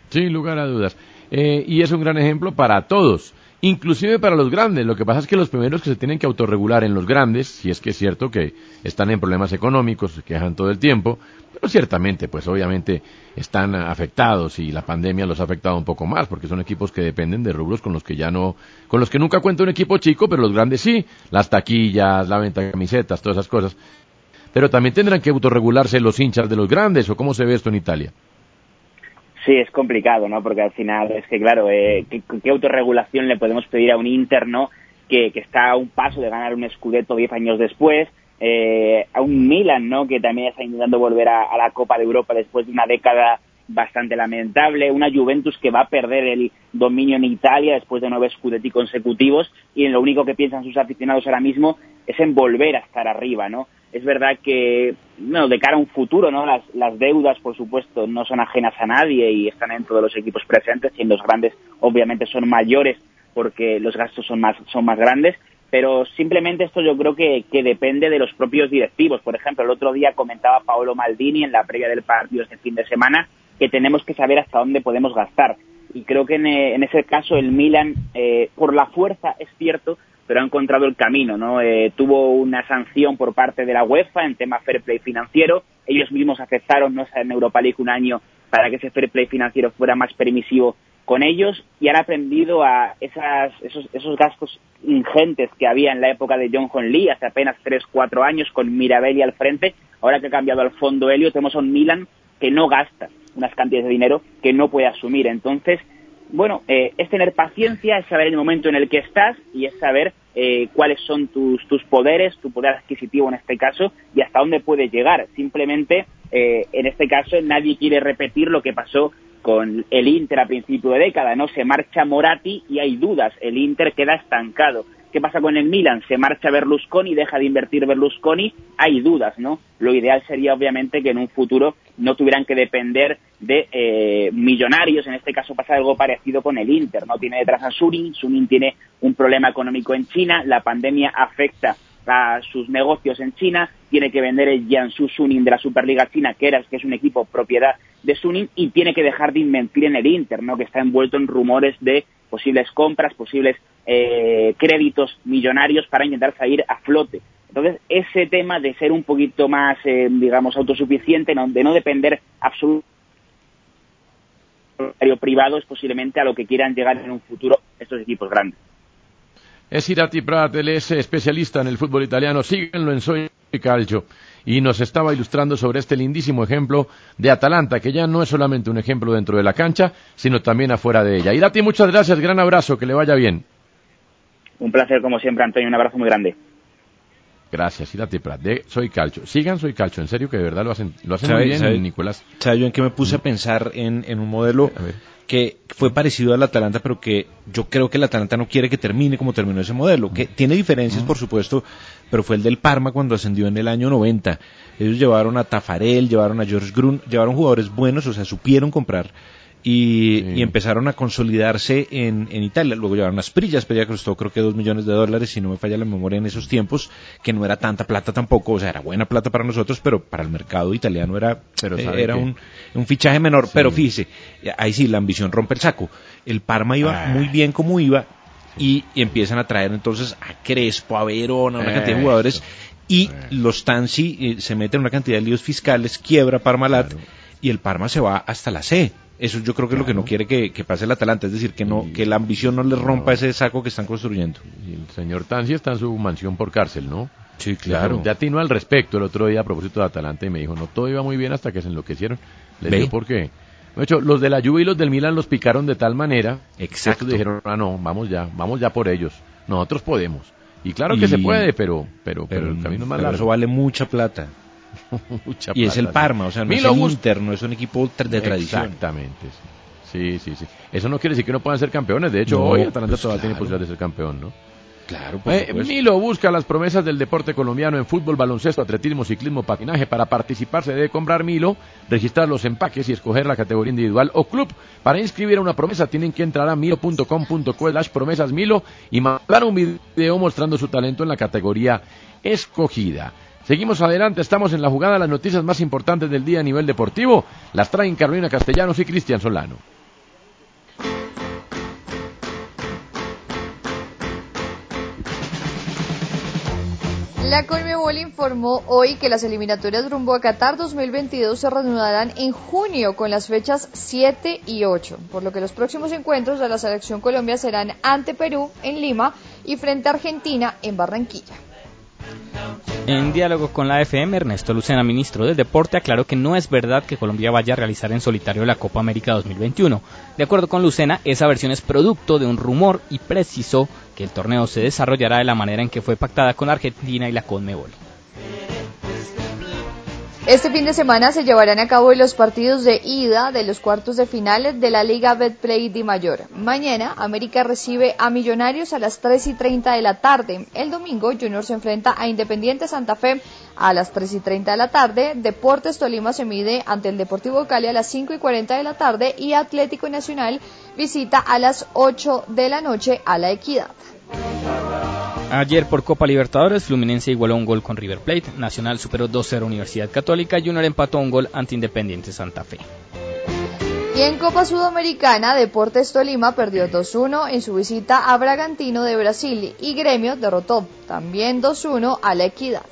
Sin lugar a dudas. Eh, y es un gran ejemplo para todos, inclusive para los grandes. Lo que pasa es que los primeros que se tienen que autorregular en los grandes, si es que es cierto que están en problemas económicos, se quejan todo el tiempo, pero ciertamente, pues obviamente están afectados y la pandemia los ha afectado un poco más, porque son equipos que dependen de rubros con los que ya no, con los que nunca cuenta un equipo chico, pero los grandes sí, las taquillas, la venta de camisetas, todas esas cosas. Pero también tendrán que autorregularse los hinchas de los grandes, o cómo se ve esto en Italia. Sí, es complicado, ¿no? Porque al final es que, claro, eh, ¿qué, qué autorregulación le podemos pedir a un Inter, ¿no? Que, está a un paso de ganar un Scudetto 10 años después, eh, a un Milan, ¿no? Que también está intentando volver a la Copa de Europa después de una década bastante lamentable, una Juventus que va a perder el dominio en Italia después de nueve Scudetti consecutivos y en lo único que piensan sus aficionados ahora mismo es en volver a estar arriba, ¿no? Es verdad que, bueno, de cara a un futuro, ¿no? Las, las deudas, por supuesto, no son ajenas a nadie y están en todos los equipos presentes y en los grandes, obviamente, son mayores porque los gastos son más, son más grandes, pero simplemente esto yo creo que, que depende de los propios directivos. Por ejemplo, el otro día comentaba Paolo Maldini en la previa del partido este fin de semana que tenemos que saber hasta dónde podemos gastar. Y creo que en, eh, en ese caso el Milan, eh, por la fuerza, es cierto, pero ha encontrado el camino, ¿no? Eh, tuvo una sanción por parte de la UEFA en tema fair play financiero. Ellos mismos aceptaron no estar en Europa League un año para que ese fair play financiero fuera más permisivo con ellos y han aprendido a esas, esos, esos gastos ingentes que había en la época de John Hon Lee, hace apenas 3, 4 años, con Mirabelli al frente. Ahora que ha cambiado al fondo Helio, tenemos a un Milan que no gasta unas cantidades de dinero que no puede asumir. Entonces, bueno, eh, es tener paciencia, es saber el momento en el que estás y es saber eh, cuáles son tus, tus poderes, tu poder adquisitivo en este caso y hasta dónde puedes llegar. Simplemente, eh, en este caso, nadie quiere repetir lo que pasó con el Inter a principio de década, ¿no? Se marcha Moratti y hay dudas, el Inter queda estancado. ¿Qué pasa con el Milan? Se marcha Berlusconi, deja de invertir Berlusconi, hay dudas, ¿no? Lo ideal sería obviamente que en un futuro no tuvieran que depender de eh, millonarios, en este caso pasa algo parecido con el Inter, ¿no? Tiene detrás a Surin, Surin tiene un problema económico en China, la pandemia afecta a sus negocios en China, tiene que vender el Jiangsu Suning de la Superliga China, que, era, que es un equipo propiedad de Suning, y tiene que dejar de invertir en el Inter, ¿no? que está envuelto en rumores de posibles compras, posibles eh, créditos millonarios para intentar salir a flote. Entonces, ese tema de ser un poquito más, eh, digamos, autosuficiente, no, de no depender absolutamente privado, es posiblemente a lo que quieran llegar en un futuro estos equipos grandes. Es Irati Prat, él es especialista en el fútbol italiano. Síguenlo en Soy Calcio. Y nos estaba ilustrando sobre este lindísimo ejemplo de Atalanta, que ya no es solamente un ejemplo dentro de la cancha, sino también afuera de ella. Irati, muchas gracias, gran abrazo, que le vaya bien. Un placer, como siempre, Antonio, un abrazo muy grande. Gracias, Irati Prat, de Soy Calcio. Sigan Soy Calcio, en serio que de verdad lo hacen, lo hacen muy bien, Nicolás. ¿Sabe yo en qué me puse a pensar en, en un modelo que fue parecido al Atalanta, pero que yo creo que el Atalanta no quiere que termine como terminó ese modelo, que tiene diferencias, por supuesto, pero fue el del Parma cuando ascendió en el año 90. Ellos llevaron a Tafarel, llevaron a George Grun, llevaron jugadores buenos, o sea, supieron comprar y, y empezaron a consolidarse en, en Italia. Luego llevaron a Sprilla, Sprilla costó creo que dos millones de dólares, si no me falla la memoria en esos tiempos, que no era tanta plata tampoco, o sea, era buena plata para nosotros, pero para el mercado italiano era, Pero eh, ¿sabe era un, un fichaje menor. Pero fíjese, ahí sí, la ambición rompe el saco. El Parma iba Ah. muy bien como iba y, y empiezan a traer entonces a Crespo, a Verona, una cantidad de jugadores y los Tansi eh, se meten en una cantidad de líos fiscales, quiebra Parmalat y el Parma se va hasta la C. Eso yo creo que es lo que no quiere que, que pase el Atalanta, es decir, que no que la ambición no les rompa ese saco que están construyendo. Y el señor Tansi está en su mansión por cárcel, ¿no? Sí, Le claro. pregunté a Tino al respecto el otro día a propósito de Atalanta y me dijo, no, todo iba muy bien hasta que se enloquecieron. ¿Ve? digo por qué. De hecho, los de la Juve y los del Milan los picaron de tal manera Exacto. que dijeron, ah, no, vamos ya, vamos ya por ellos. Nosotros podemos. Y claro que Y- se puede, pero, pero, pero, Pero, el camino es más largo. eso vale mucha plata. [LAUGHS] Mucha y es el. Parma, o sea, no Milo es el Inter, no es un equipo de tradición. Exactamente. Sí, sí, sí. Eso no quiere decir que no puedan ser campeones. De hecho, No, hoy Atalanta pues todavía tiene posibilidad de ser campeón, ¿no? Claro, por Eh. Milo busca las promesas del deporte colombiano en fútbol, baloncesto, atletismo, ciclismo, patinaje. Para participar se debe comprar Milo, registrar los empaques y escoger la categoría individual o club. Para inscribir a una promesa tienen que entrar a milo.com.co slash promesas Milo y mandar un video mostrando su talento en la categoría escogida. Seguimos adelante, estamos en la jugada, las noticias más importantes del día a nivel deportivo. Las traen Carolina Castellanos y Cristian Solano. La Conmebol informó hoy que las eliminatorias rumbo a Qatar 2022 se reanudarán en junio con las fechas 7 y 8, por lo que los próximos encuentros de la selección Colombia serán ante Perú en Lima y frente a Argentina en Barranquilla. En diálogo con la FM, Ernesto Lucena, ministro del Deporte, aclaró que no es verdad que Colombia vaya a realizar en solitario la Copa América 2021. De acuerdo con Lucena, esa versión es producto de un rumor y precisó que el torneo se desarrollará de la manera en que fue pactada con Argentina y la Conmebol. Este fin de semana se llevarán a cabo los partidos de ida de los cuartos de finales de la Liga Betplay Di Mayor. Mañana América recibe a Millonarios a las 3 y 30 de la tarde. El domingo Junior se enfrenta a Independiente Santa Fe a las 3 y 30 de la tarde. Deportes Tolima se mide ante el Deportivo Cali a las 5 y 40 de la tarde y Atlético Nacional visita a las 8 de la noche a la Equidad. Ayer por Copa Libertadores, Fluminense igualó un gol con River Plate, Nacional superó 2-0 Universidad Católica, Junior empató un gol ante Independiente Santa Fe. Y en Copa Sudamericana, Deportes Tolima perdió 2-1 en su visita a Bragantino de Brasil y Gremio derrotó también 2-1 a la Equidad.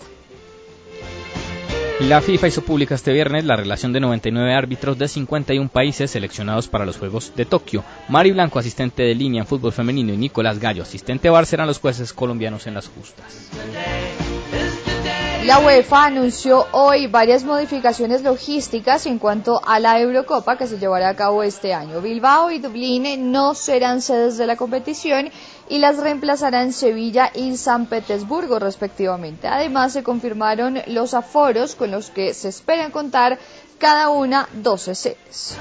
La FIFA hizo pública este viernes la relación de 99 árbitros de 51 países seleccionados para los Juegos de Tokio. Mari Blanco, asistente de línea en fútbol femenino, y Nicolás Gallo, asistente bar, serán los jueces colombianos en las justas. La UEFA anunció hoy varias modificaciones logísticas en cuanto a la Eurocopa que se llevará a cabo este año. Bilbao y Dublín no serán sedes de la competición y las reemplazarán Sevilla y San Petersburgo respectivamente. Además se confirmaron los aforos con los que se esperan contar cada una 12 sedes.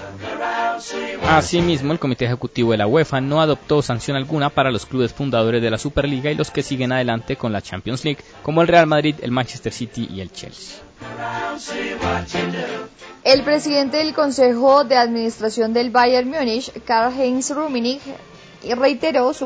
Asimismo, el Comité Ejecutivo de la UEFA no adoptó sanción alguna para los clubes fundadores de la Superliga y los que siguen adelante con la Champions League, como el Real Madrid, el Manchester City y el Chelsea. El presidente del Consejo de Administración del Bayern Múnich, Karl-Heinz Rummenigge, reiteró su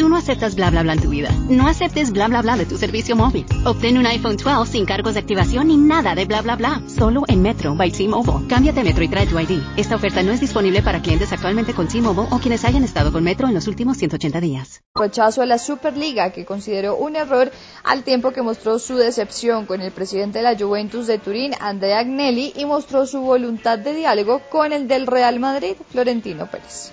Tú no aceptas bla bla bla en tu vida. No aceptes bla bla bla de tu servicio móvil. Obtén un iPhone 12 sin cargos de activación ni nada de bla bla bla. Solo en Metro by T-Mobile. Cámbiate Metro y trae tu ID. Esta oferta no es disponible para clientes actualmente con T-Mobile o quienes hayan estado con Metro en los últimos 180 días. rechazo a la Superliga, que consideró un error al tiempo que mostró su decepción con el presidente de la Juventus de Turín, Andrea Agnelli, y mostró su voluntad de diálogo con el del Real Madrid, Florentino Pérez.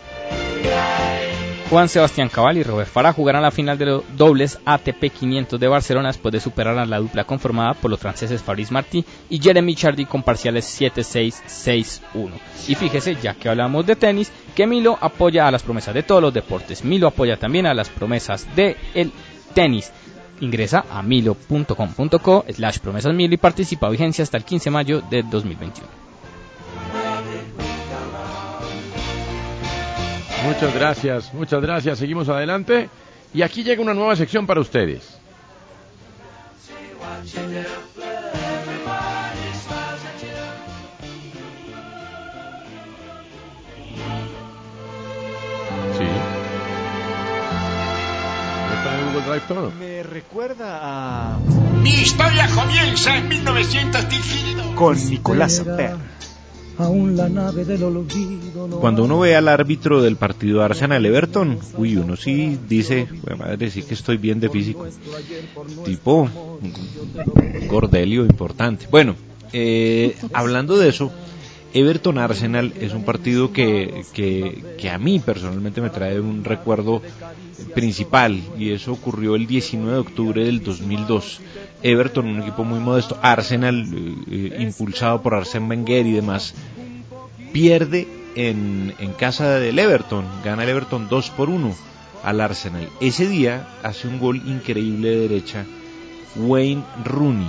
Juan Sebastián Cabal y Robert Farah jugarán la final de los dobles ATP 500 de Barcelona después de superar a la dupla conformada por los franceses Fabrice Martí y Jeremy Chardy con parciales 7-6, 6-1. Y fíjese, ya que hablamos de tenis, que Milo apoya a las promesas de todos los deportes. Milo apoya también a las promesas del el tenis. Ingresa a milo.com.co slash promesas Milo y participa a vigencia hasta el 15 de mayo de 2021. Muchas gracias, muchas gracias. Seguimos adelante. Y aquí llega una nueva sección para ustedes. Sí. ¿Está en Google Drive todo? Me recuerda a... Mi historia comienza en 1918. con Nicolás Samper. Aún la nave del olvido no Cuando uno ve al árbitro del partido Arsenal-Everton, uy, uno sí dice, "Jue madre, sí que estoy bien de físico. Tipo, gordelio importante. Bueno, eh, hablando de eso, Everton-Arsenal es un partido que, que, que a mí personalmente me trae un recuerdo principal y eso ocurrió el 19 de octubre del 2002. Everton, un equipo muy modesto, Arsenal, eh, impulsado por Arsène Wenger y demás, pierde en, en casa del Everton, gana el Everton 2 por 1 al Arsenal. Ese día hace un gol increíble de derecha Wayne Rooney,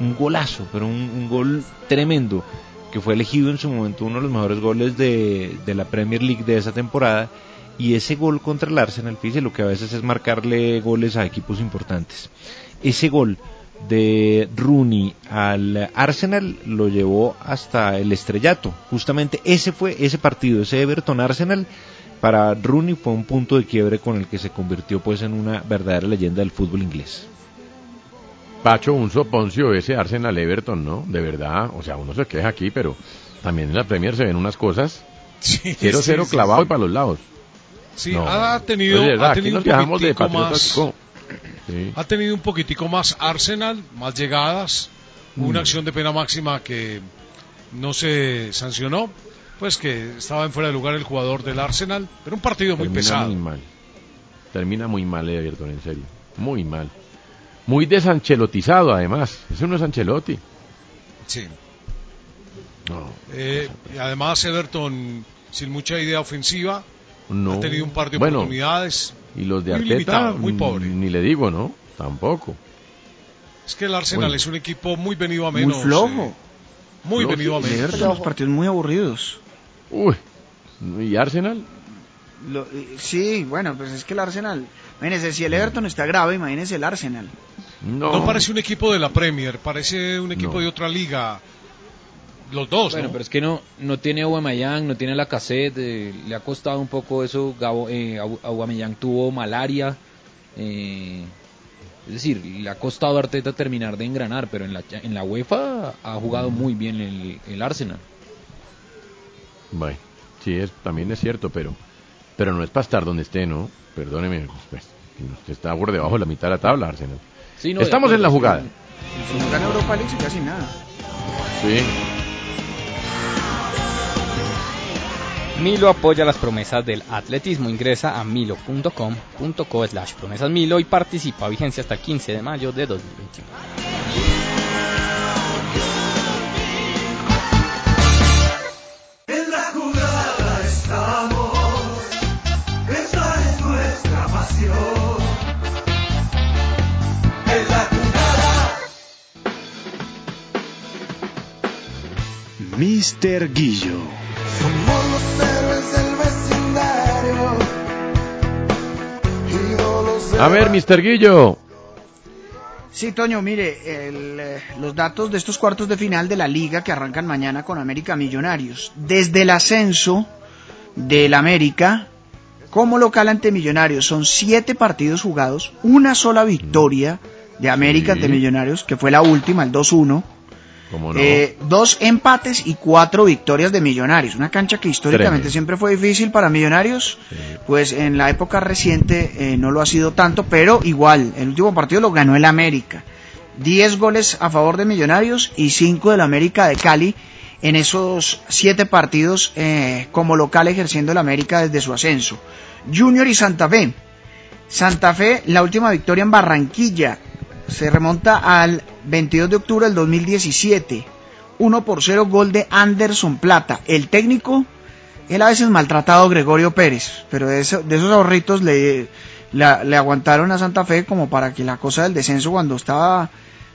un golazo, pero un, un gol tremendo, que fue elegido en su momento uno de los mejores goles de, la Premier League de esa temporada. Y ese gol contra el Arsenal, fíjese, lo que a veces es marcarle goles a equipos importantes. Ese gol de Rooney al Arsenal lo llevó hasta el estrellato. Justamente ese fue ese partido, ese Everton Arsenal para Rooney fue un punto de quiebre con el que se convirtió pues en una verdadera leyenda del fútbol inglés. Pacho, un soponcio ese Arsenal Everton, ¿no? De verdad, o sea, uno se queja aquí, pero también en la Premier se ven unas cosas. 0-0 [LAUGHS] sí, sí, clavado y para los lados. Sí, No. ha tenido, ha Aquí tenido nos un de más, [CLEARS THROAT] ha tenido un poquitico más Arsenal, más llegadas, Mm. una acción de pena máxima que no se sancionó, pues que estaba en fuera de lugar el jugador del Arsenal, pero un partido muy Termina pesado. muy mal. Termina muy mal Everton, en serio. Muy mal. Muy desanchelotizado, además. Ese no es Ancelotti. Sí. No. Eh, y además Everton sin mucha idea ofensiva, no. ha tenido un par de Bueno, oportunidades. Y los de muy Arteta, limitado, muy mm, pobre. Ni le digo, ¿no? Tampoco. Es que el Arsenal Bueno. es un equipo muy venido a menos. Muy flojo. eh, muy Flojo, venido a menos. Los partidos muy aburridos. Uy. ¿Y Arsenal? Lo- eh, sí, bueno, pues es que el Arsenal. Imagínense, si el Everton está grave, imagínense el Arsenal. No. No parece un equipo de la Premier, parece un equipo No. de otra liga. Los dos, Bueno, ¿no? pero es que no, no tiene Aubameyang, no tiene la cassette, le ha costado un poco eso. Gabo, eh, Aubameyang tuvo malaria. eh, es decir, le ha costado a Arteta terminar de engranar, pero en la, en la UEFA ha jugado muy bien el, el Arsenal. Bueno, sí, es, también es cierto, pero, pero no es para estar donde esté, ¿no? Perdóneme, pues, usted está por debajo de la mitad de la tabla, Arsenal. Sí, no, Estamos de en la acuerdo, jugada. Si no gana Europa League, casi nada. Sí. Milo apoya las promesas del atletismo. Ingresa a milo.com.co slash promesas Milo y participa. Vigencia hasta el 15 de mayo de 2021. Mr. Guillo. Somos los héroes del vecindario. A ver, Mr. Guillo. Sí, Toño, mire, el, eh, los datos de estos cuartos de final de la liga que arrancan mañana con América Millonarios. Desde el ascenso del América como local ante Millonarios son siete partidos jugados, una sola victoria de América Sí. ante Millonarios, que fue la última, el 2-1. Eh, dos empates y cuatro victorias de Millonarios. Una cancha que históricamente Tremendo. siempre fue difícil para Millonarios. Pues en la época reciente eh, no lo ha sido tanto, pero igual, el último partido lo ganó el América. 10 goles a favor de Millonarios y 5 del América de Cali en esos 7 partidos eh, como local ejerciendo el América desde su ascenso. Junior y Santa Fe. Santa Fe, la última victoria en Barranquilla. Se remonta al 22 de octubre del 2017. 1 por 0 gol de Anderson Plata. El técnico, él a veces maltratado Gregorio Pérez, pero de, eso- de esos ahorritos le, le aguantaron a Santa Fe como para que la cosa del descenso cuando estaba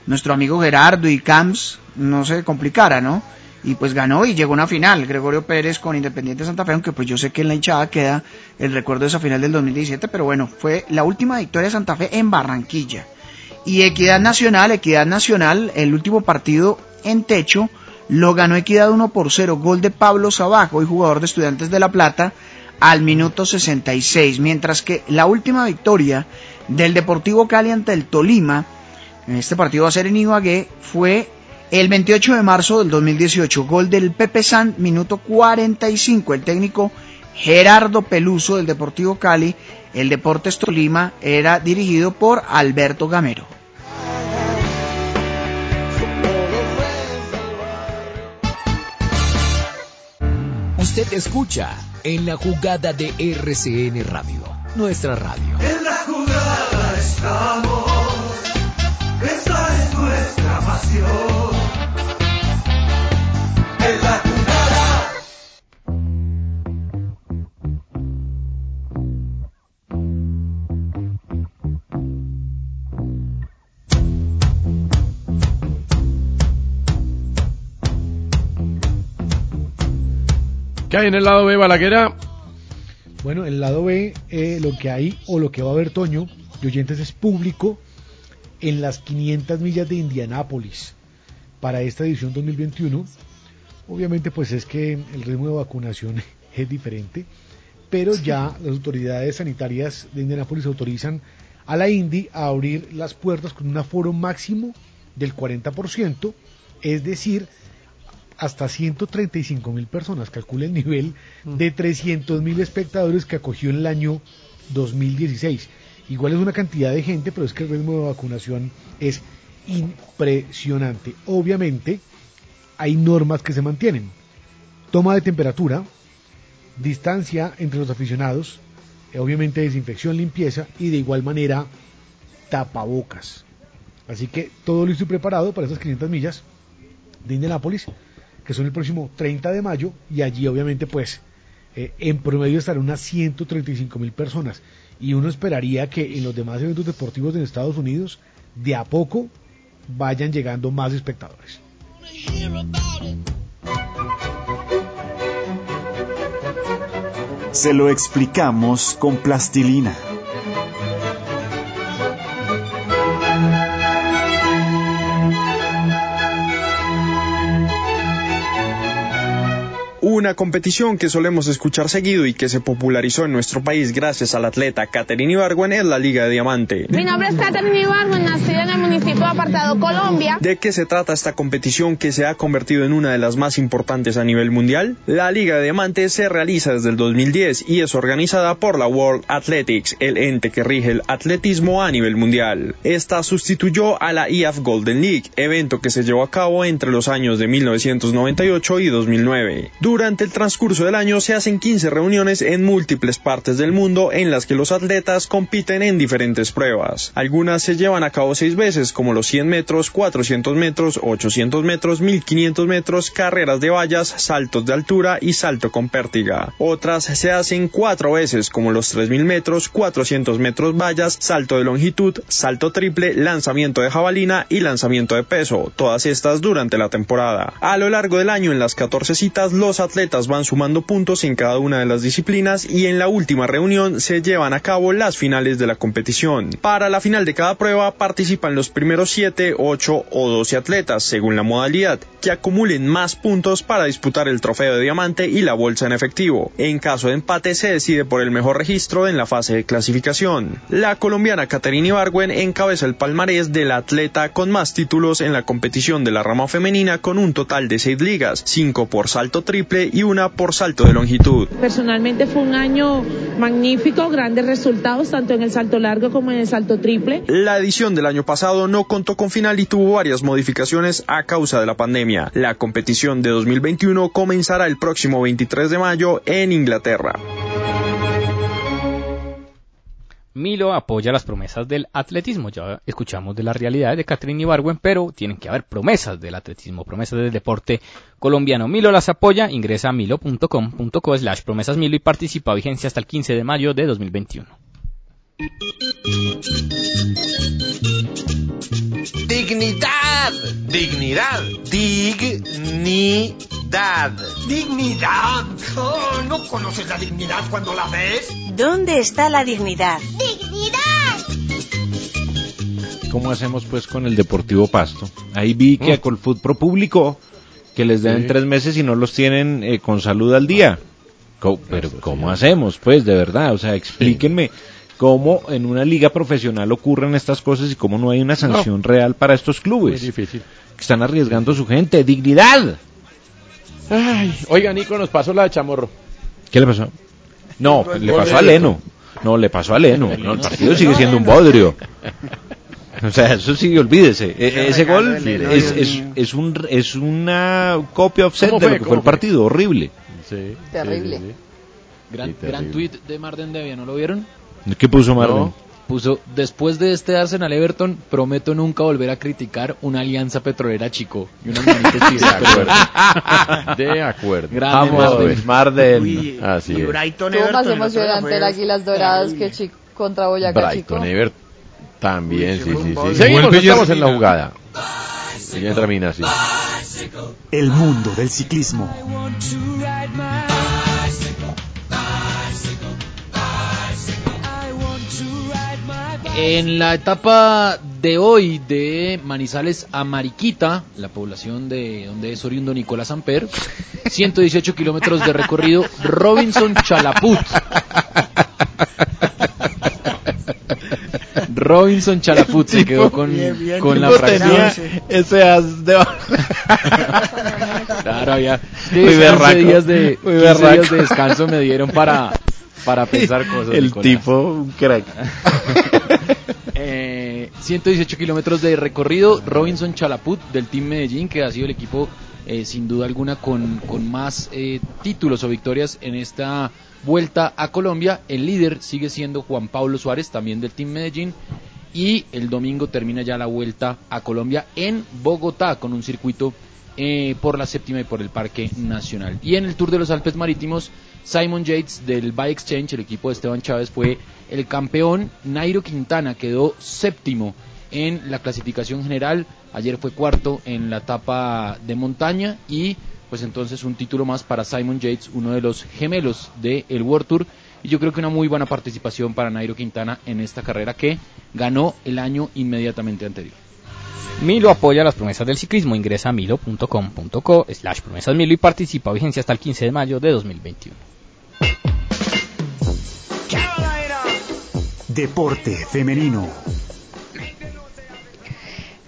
nuestro amigo Gerardo y Camps no se complicara, ¿no? Y pues ganó y llegó a una final, Gregorio Pérez con Independiente Santa Fe, aunque pues yo sé que en la hinchada queda el recuerdo de esa final del 2017, pero bueno, fue la última victoria de Santa Fe en Barranquilla. Y Equidad Nacional, Equidad Nacional, el último partido en techo, lo ganó Equidad 1 por 0, gol de Pablo Sabajo, hoy jugador de Estudiantes de La Plata, al minuto 66, mientras que la última victoria del Deportivo Cali ante el Tolima, en este partido va a ser en Ibagué, fue el 28 de marzo del 2018, gol del Pepe San, minuto 45, el técnico Gerardo Peluso del Deportivo Cali, el Deportes Tolima era dirigido por Alberto Gamero. Usted escucha en la jugada de RCN Radio, nuestra radio. En la jugada estamos, esa es nuestra pasión. En la ¿Qué hay en el lado B, Balaguera? Bueno, en el lado B, eh, lo que hay o lo que va a haber Toño de oyentes es público en las 500 millas de Indianápolis para esta edición 2021. Obviamente, pues es que el ritmo de vacunación [LAUGHS] es diferente, pero ya las autoridades sanitarias de Indianápolis autorizan a la Indy a abrir las puertas con un aforo máximo del 40%, es decir, hasta 135 mil personas, calcula el nivel de 300 mil espectadores que acogió en el año 2016. Igual es una cantidad de gente, pero es que el ritmo de vacunación es impresionante. Obviamente hay normas que se mantienen. Toma de temperatura, distancia entre los aficionados, eh, obviamente desinfección, limpieza y de igual manera tapabocas. Así que todo listo y preparado para esas 500 millas de Indianápolis que son el próximo 30 de mayo, y allí obviamente pues eh, en promedio estarán unas 135 mil personas. Y uno esperaría que en los demás eventos deportivos en Estados Unidos, de a poco, vayan llegando más espectadores. Se lo explicamos con plastilina. Una competición que solemos escuchar seguido y que se popularizó en nuestro país gracias al atleta Catherine Ibargüen es la Liga de Diamante. Mi nombre es Catherine Ibargüen, nacida en el municipio de Apartado, Colombia. ¿De qué se trata esta competición que se ha convertido en una de las más importantes a nivel mundial? La Liga de Diamante se realiza desde el 2010 y es organizada por la World Athletics, el ente que rige el atletismo a nivel mundial. Esta sustituyó a la IAF Golden League, evento que se llevó a cabo entre los años de 1998 y 2009. Durante el transcurso del año se hacen 15 reuniones en múltiples partes del mundo en las que los atletas compiten en diferentes pruebas. Algunas se llevan a cabo seis veces como los 100 metros, 400 metros, 800 metros, 1500 metros, carreras de vallas, saltos de altura y salto con pértiga. Otras se hacen cuatro veces como los 3000 metros, 400 metros vallas, salto de longitud, salto triple, lanzamiento de jabalina y lanzamiento de peso, todas estas durante la temporada. A lo largo del año en las 14 citas los atletas van sumando puntos en cada una de las disciplinas y en la última reunión se llevan a cabo las finales de la competición. Para la final de cada prueba participan los primeros 7, 8 o 12 atletas según la modalidad que acumulen más puntos para disputar el trofeo de diamante y la bolsa en efectivo. En caso de empate se decide por el mejor registro en la fase de clasificación. La colombiana Caterina Ibargüen encabeza el palmarés del atleta con más títulos en la competición de la rama femenina con un total de 6 ligas, 5 por salto triple y una por salto de longitud. Personalmente fue un año magnífico, grandes resultados tanto en el salto largo como en el salto triple. La edición del año pasado no contó con final y tuvo varias modificaciones a causa de la pandemia. La competición de 2021 comenzará el próximo 23 de mayo en Inglaterra. Milo apoya las promesas del atletismo. Ya escuchamos de la realidad de Catherine Ibargüen, pero tienen que haber promesas del atletismo, promesas del deporte colombiano. Milo las apoya, ingresa a milo.com.co slash promesas Milo y participa a vigencia hasta el 15 de mayo de 2021. Dignidad, dignidad, dignidad. ¿Dignidad? Oh, ¿No conoces la dignidad cuando la ves? ¿Dónde está la dignidad? ¡Dignidad! ¿Cómo hacemos pues con el Deportivo Pasto? Ahí vi que a Colfoot Pro publicó que les deben Sí. tres meses y no los tienen eh, con salud al día. Co- pero ¿cómo hacemos pues de verdad? O sea, explíquenme cómo en una liga profesional ocurren estas cosas y cómo no hay una sanción real para estos clubes. Muy difícil. Que están arriesgando su gente. ¡Dignidad! Ay, oiga, Nico nos pasó la de Chamorro. ¿Qué le pasó? No, le pasó a Leno. No, le pasó a Leno. No, el partido sigue siendo un bodrio. O sea, eso sí, olvídese. E- Ese gol es, es, es, un, es una copia offset ¿Cómo de lo que fue ¿Cómo el fue? partido. Horrible. Sí. Terrible. Gran, Sí, gran tweet de Marden Devia, ¿no lo vieron? ¿Qué puso Marden? No. Puso, después de este Arsenal Everton, prometo nunca volver a criticar una alianza petrolera chico. Y manitos [LAUGHS] De acuerdo. De acuerdo. Grande Vamos, Marden. Marden. Uy, Así y es. Brighton más Everton, día emocionante el Águilas Doradas que Chico contra Boyacá Chico. Brighton, Everton. También, Uy, sí, sí, sí. Seguimos, estamos en la jugada. Y entra Mina, sí. El mundo del ciclismo. En la etapa de hoy de Manizales a Mariquita, la población de donde es oriundo Nicolás Amper, 118 kilómetros de recorrido, Robinson Chalaput. Robinson Chalaput se quedó con, Bien, bien. con la fracción. ese as de... Claro, había Muy 15 berraco, días de, muy 15 berraco. días de descanso me dieron para, para [LAUGHS] pensar cosas. El Nicolás. tipo, un crack. [LAUGHS] Eh, 118 kilómetros de recorrido. Robinson Chalaput del Team Medellín, que ha sido el equipo eh, sin duda alguna con, con más eh, títulos o victorias en esta vuelta a Colombia. El líder sigue siendo Juan Pablo Suárez, también del Team Medellín. Y el domingo termina ya la vuelta a Colombia en Bogotá con un circuito eh, por la séptima y por el Parque Nacional. Y en el Tour de los Alpes Marítimos, Simon Yates del Bike Exchange, el equipo de Esteban Chávez, fue el campeón. Nairo Quintana quedó séptimo en la clasificación general. Ayer fue cuarto en la etapa de montaña y pues entonces un título más para Simon Yates, uno de los gemelos del el World Tour. Y yo creo que una muy buena participación para Nairo Quintana en esta carrera que ganó el año inmediatamente anterior. Milo apoya las promesas del ciclismo. Ingresa a milo.com.co slash promesas Milo y participa. Vigencia hasta el 15 de mayo de 2021. Deporte femenino.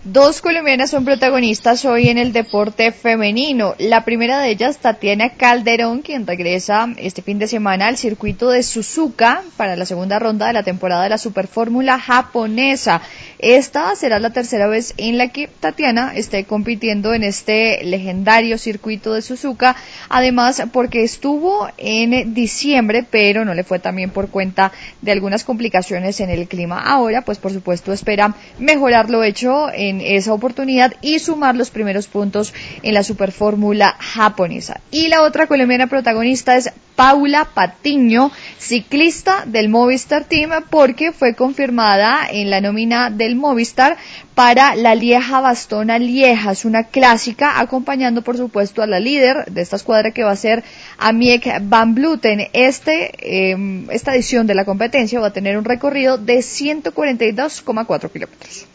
Dos colombianas son protagonistas hoy en el deporte femenino. La primera de ellas, Tatiana Calderón, quien regresa este fin de semana al circuito de Suzuka para la segunda ronda de la temporada de la Superfórmula japonesa. Esta será la tercera vez en la que Tatiana esté compitiendo en este legendario circuito de Suzuka. Además, porque estuvo en diciembre, pero no le fue también por cuenta de algunas complicaciones en el clima. Ahora, pues por supuesto, espera mejorar lo hecho en esa oportunidad y sumar los primeros puntos en la Superfórmula japonesa. Y la otra colombiana protagonista es Paula Patiño, ciclista del Movistar Team, porque fue confirmada en la nómina del Movistar para la Lieja Bastona Lieja. Es una clásica, acompañando por supuesto a la líder de esta escuadra que va a ser Amiek Van Bluten. Este, eh, esta edición de la competencia va a tener un recorrido de 142,4 kilómetros.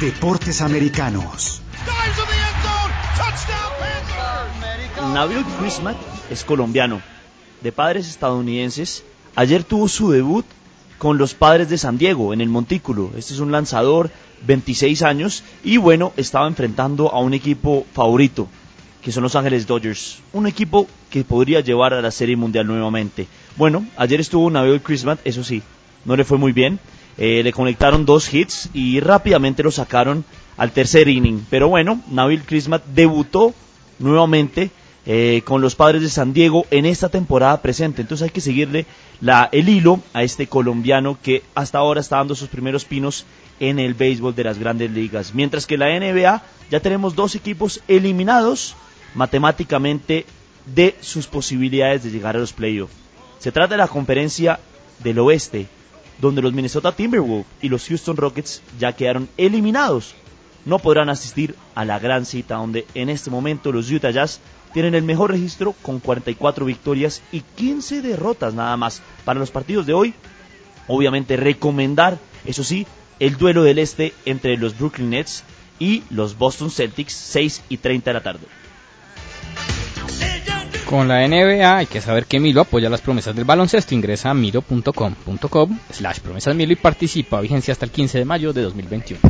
Deportes americanos. Nabil es colombiano, de padres estadounidenses. Ayer tuvo su debut con los padres de San Diego en el Montículo. Este es un lanzador, 26 años, y bueno, estaba enfrentando a un equipo favorito, que son Los Ángeles Dodgers. Un equipo que podría llevar a la Serie Mundial nuevamente. Bueno, ayer estuvo Nabil Quismat, eso sí, no le fue muy bien. Eh, le conectaron dos hits y rápidamente lo sacaron al tercer inning. Pero bueno, Nabil Crismat debutó nuevamente eh, con los padres de San Diego en esta temporada presente. Entonces hay que seguirle el hilo a este colombiano que hasta ahora está dando sus primeros pinos en el béisbol de las grandes ligas. Mientras que la NBA ya tenemos dos equipos eliminados matemáticamente de sus posibilidades de llegar a los playoffs. Se trata de la conferencia del oeste, donde los Minnesota Timberwolves y los Houston Rockets ya quedaron eliminados. No podrán asistir a la gran cita donde en este momento los Utah Jazz tienen el mejor registro con 44 victorias y 15 derrotas nada más. Para los partidos de hoy, obviamente recomendar, eso sí, el duelo del este entre los Brooklyn Nets y los Boston Celtics 6 y 30 de la tarde. Con la NBA hay que saber que Milo apoya las promesas del baloncesto. Ingresa a milo.com.com slash promesas Milo y participa. Vigencia hasta el 15 de mayo de 2021.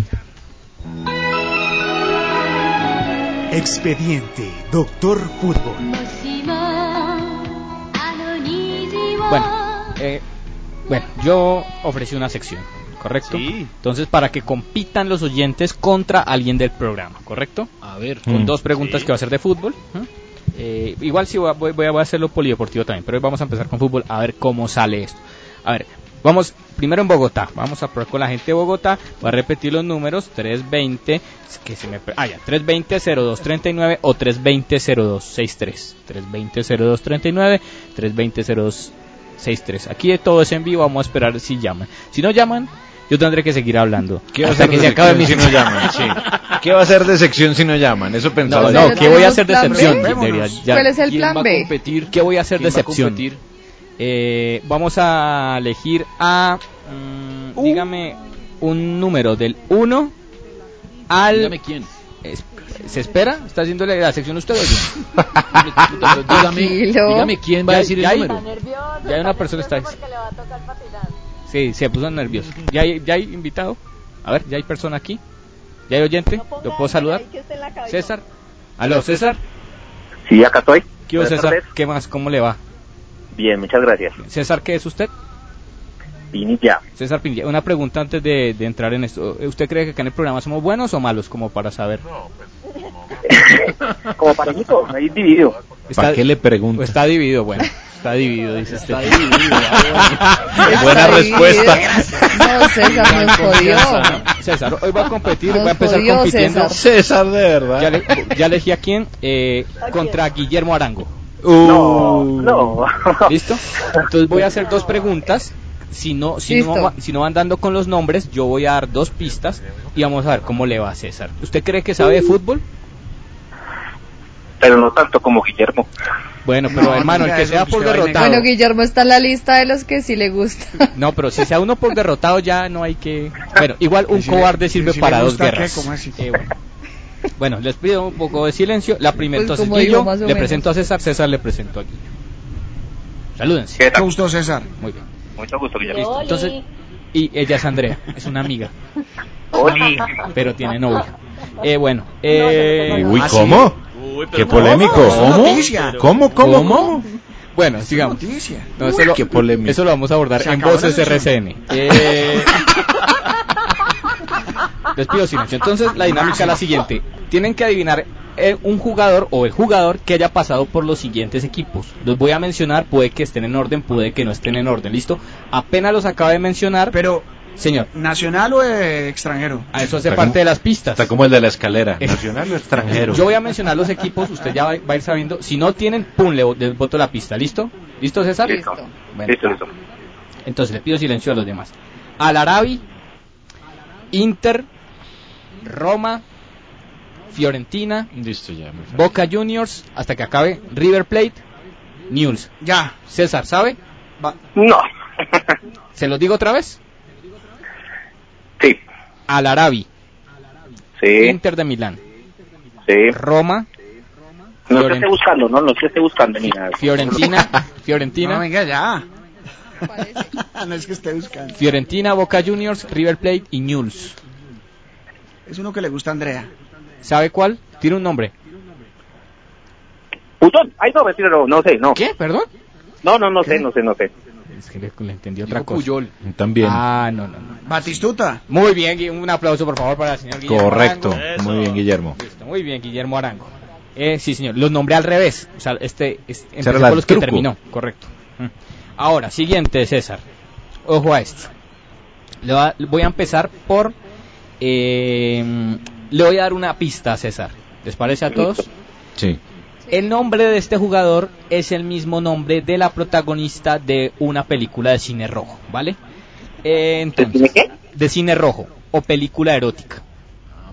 Expediente Doctor Fútbol. Bueno, eh, bueno, yo ofrecí una sección, ¿correcto? Sí. Entonces, para que compitan los oyentes contra alguien del programa, ¿correcto? A ver. Con Mm, dos preguntas sí. que va a ser de fútbol. ¿eh? Eh, igual sí voy a, voy, voy a hacerlo polideportivo también, pero hoy vamos a empezar con fútbol a ver cómo sale esto. A ver, vamos primero en Bogotá. Vamos a probar con la gente de Bogotá. Voy a repetir los números 320, es que se me, ah, ya, 320-0239 o 320-0263. 320-0239, 320-0263. Aquí de todo es en vivo, vamos a esperar si llaman. Si no llaman, yo tendré que seguir hablando. ¿Qué va a hasta hacer que de se acabe mi sección si no llaman? Sí. [LAUGHS] ¿Qué va a hacer de sección si no llaman? Eso pensaba No, yo. no, ¿qué voy a hacer de ya- ¿Cuál es el ¿Quién plan B? ¿Qué voy a hacer de ¿Quién Eh, vamos a elegir a. mm, dígame un número del 1 al. Dígame quién. Es- ¿Se espera? ¿Está haciendo la, la sección usted o yo? [LAUGHS] Dígame, dígame quién va a decir ya el hay- número. Ya hay una persona que está. Sí, se puso nervioso. ¿Ya hay, ¿Ya hay invitado? A ver, ¿ya hay persona aquí? ¿Ya hay oyente? ¿Lo puedo saludar? César. ¿Aló, César? Sí, acá estoy. ¿Qué más? ¿Cómo le va? Bien, muchas gracias. César, ¿qué es usted? Pinilla. César Pinilla, una pregunta antes de, de entrar en esto. ¿Usted cree que acá en el programa somos buenos o malos? Como para saber. [LAUGHS] Como parejito, ahí dividido. ¿Para qué le pregunto? Está dividido, bueno. Está dividido, dice usted. [LAUGHS] Está dividido. Buena respuesta. No, César nos jodió. César, hoy va a competir, Nos va a empezar jodió, compitiendo. César. César, de verdad. Ya, le- ya elegí a quién. Eh, contra Guillermo Arango. No, Uh. no. [LAUGHS] ¿Listo? Entonces voy a hacer dos preguntas. Si no, si no, Listo. si no van dando con los nombres, yo voy a dar dos pistas y vamos a ver cómo le va a César. ¿Usted cree que sabe de fútbol? pero no tanto como Guillermo. Bueno, pero No, hermano, el que sea por derrotado. Bueno, Guillermo está en la lista de los que sí le gusta. No, pero si sea uno por derrotado ya no hay que... Bueno, igual un si cobarde sirve si para dos guerras. ¿Cómo así? Eh, bueno. Bueno, les pido un poco de silencio. La primera, Pues entonces digo, Guillo, le presento a César, César le presento a Guillo. Salúdense. ¿Qué tal? gusto, César. Muy bien. Mucho gusto, Guillermo. Listo. Entonces, y ella es Andrea, es una amiga. Oli. Pero tiene novia. Eh, bueno. Eh, Uy, ¿ah? ¿cómo? Qué polémico. ¿Cómo? ¿Cómo? ¿Cómo? ¿Cómo? Bueno, sigamos. Noticia. No, eso, Uy, lo, qué polémico. eso lo vamos a abordar Se en Voces. RCN. [LAUGHS] Eh, les pido silencio. Entonces, la dinámica es la siguiente. Tienen que adivinar eh, un jugador o el jugador que haya pasado por los siguientes equipos. Los voy a mencionar, puede que estén en orden, puede que no estén en orden. ¿Listo? Apenas los acabo de mencionar. Pero, señor, ¿nacional o eh, extranjero? a eso hace Está parte como- de las pistas. Está como el de la escalera. Eh, Nacional o extranjero. Yo voy a mencionar los equipos, usted ya va, va a ir sabiendo. Si no tienen, pum, le, les boto la pista. ¿Listo? ¿Listo, César? Listo. Bueno. Listo, listo. Entonces le pido silencio a los demás. Al Arabi, Inter, Roma, Fiorentina, Listo ya. Boca Juniors, hasta que acabe River Plate, News. Ya. César, ¿sabe? No. [LAUGHS] ¿Se los digo otra vez? Sí. Al Arabi, Sí. Inter de Milán, Sí. Roma, No se esté buscando, no, no esté buscando ni nada. Fiorentina, [LAUGHS] Fiorentina, No, venga ya. [LAUGHS] no es que esté buscando. Fiorentina, Boca Juniors, River Plate y News. Es uno que le gusta a Andrea. ¿Sabe cuál? Tiene un nombre. Putón. Ay, no, mentira, no, no sé, no. ¿Qué? ¿Perdón? No, no, no sé, no sé, no sé. Es que le, le entendí otra cosa. Puyol. También. Ah, no, no, no. Batistuta. Muy bien, un aplauso por favor para el señor Guillermo Correcto. Arango. Muy bien, Guillermo. Listo, muy bien, Guillermo Arango. Eh, sí, señor, los nombré al revés. O sea, este, este empecé por el los que terminó, correcto. Mm. Ahora, siguiente, César. Ojo a esto. Le va- voy a empezar por... eh, le voy a dar una pista a César. ¿Les parece a todos? Sí. El nombre de este jugador es el mismo nombre de la protagonista de una película de cine rojo, ¿vale? Eh, entonces, ¿De cine qué? De cine rojo o película erótica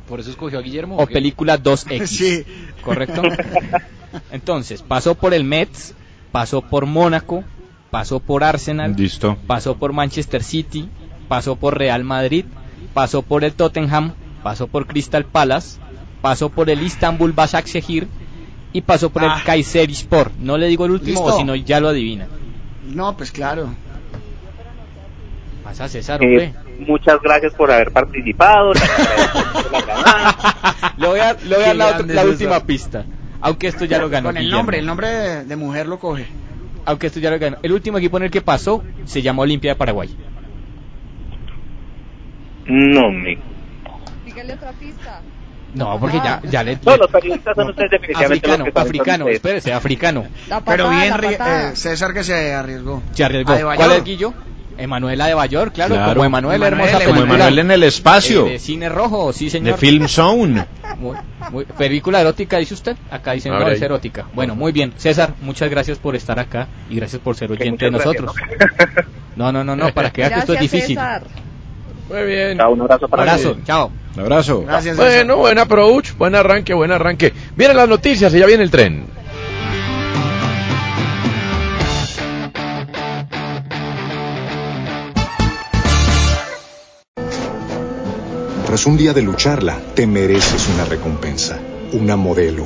Por eso escogió a Guillermo. o película 2X, [LAUGHS] Sí. ¿correcto? [LAUGHS] Entonces, pasó por el Mets, pasó por Mónaco, pasó por Arsenal, Listo. pasó por Manchester City, pasó por Real Madrid, pasó por el Tottenham, pasó por Crystal Palace, pasó por el Istanbul Başakşehir y pasó por Ah. el Kayserispor. No le digo el último Listo. o si no ya lo adivina. No, pues claro. Pasa César, Eh, muchas gracias por haber participado. le agradezco [LAUGHS] por la [LAUGHS] llamada. Le voy a, le voy a dar la, otra- última pista. Aunque esto ya lo ganó Con el Guillermo. nombre, el nombre de, de mujer lo coge. Aunque esto ya lo ganó. El último equipo en el que pasó se llama Olimpia de Paraguay. No, me... Dígale otra pista. No, porque ya, ya le... No, los periodistas son ustedes definitivamente Africano, los que saben africano, espérese, africano. La Pero patada, bien, la patada. eh, César que se arriesgó. Se arriesgó. ¿A de? ¿Cuál es Guillo? Emanuela de Bayor, claro, Claro. como Emanuela, Emanuel, hermosa Como. Emanuel en el espacio. Eh, de cine rojo, sí De señor. Film Zone. Muy- muy- película erótica, dice usted. Acá dicen, no, es erótica. Bueno, muy bien. César, muchas gracias por estar acá y gracias por ser oyente de muchas gracias, nosotros. No, no, no, no, para que vea que esto es difícil. César. Muy bien. Chao, un abrazo para Abrazo, chao. Un abrazo. Gracias. Bueno, buen approach, buen arranque, buen arranque. Vienen las noticias y ya viene el tren. Tras un día de lucharla, te mereces una recompensa, una modelo,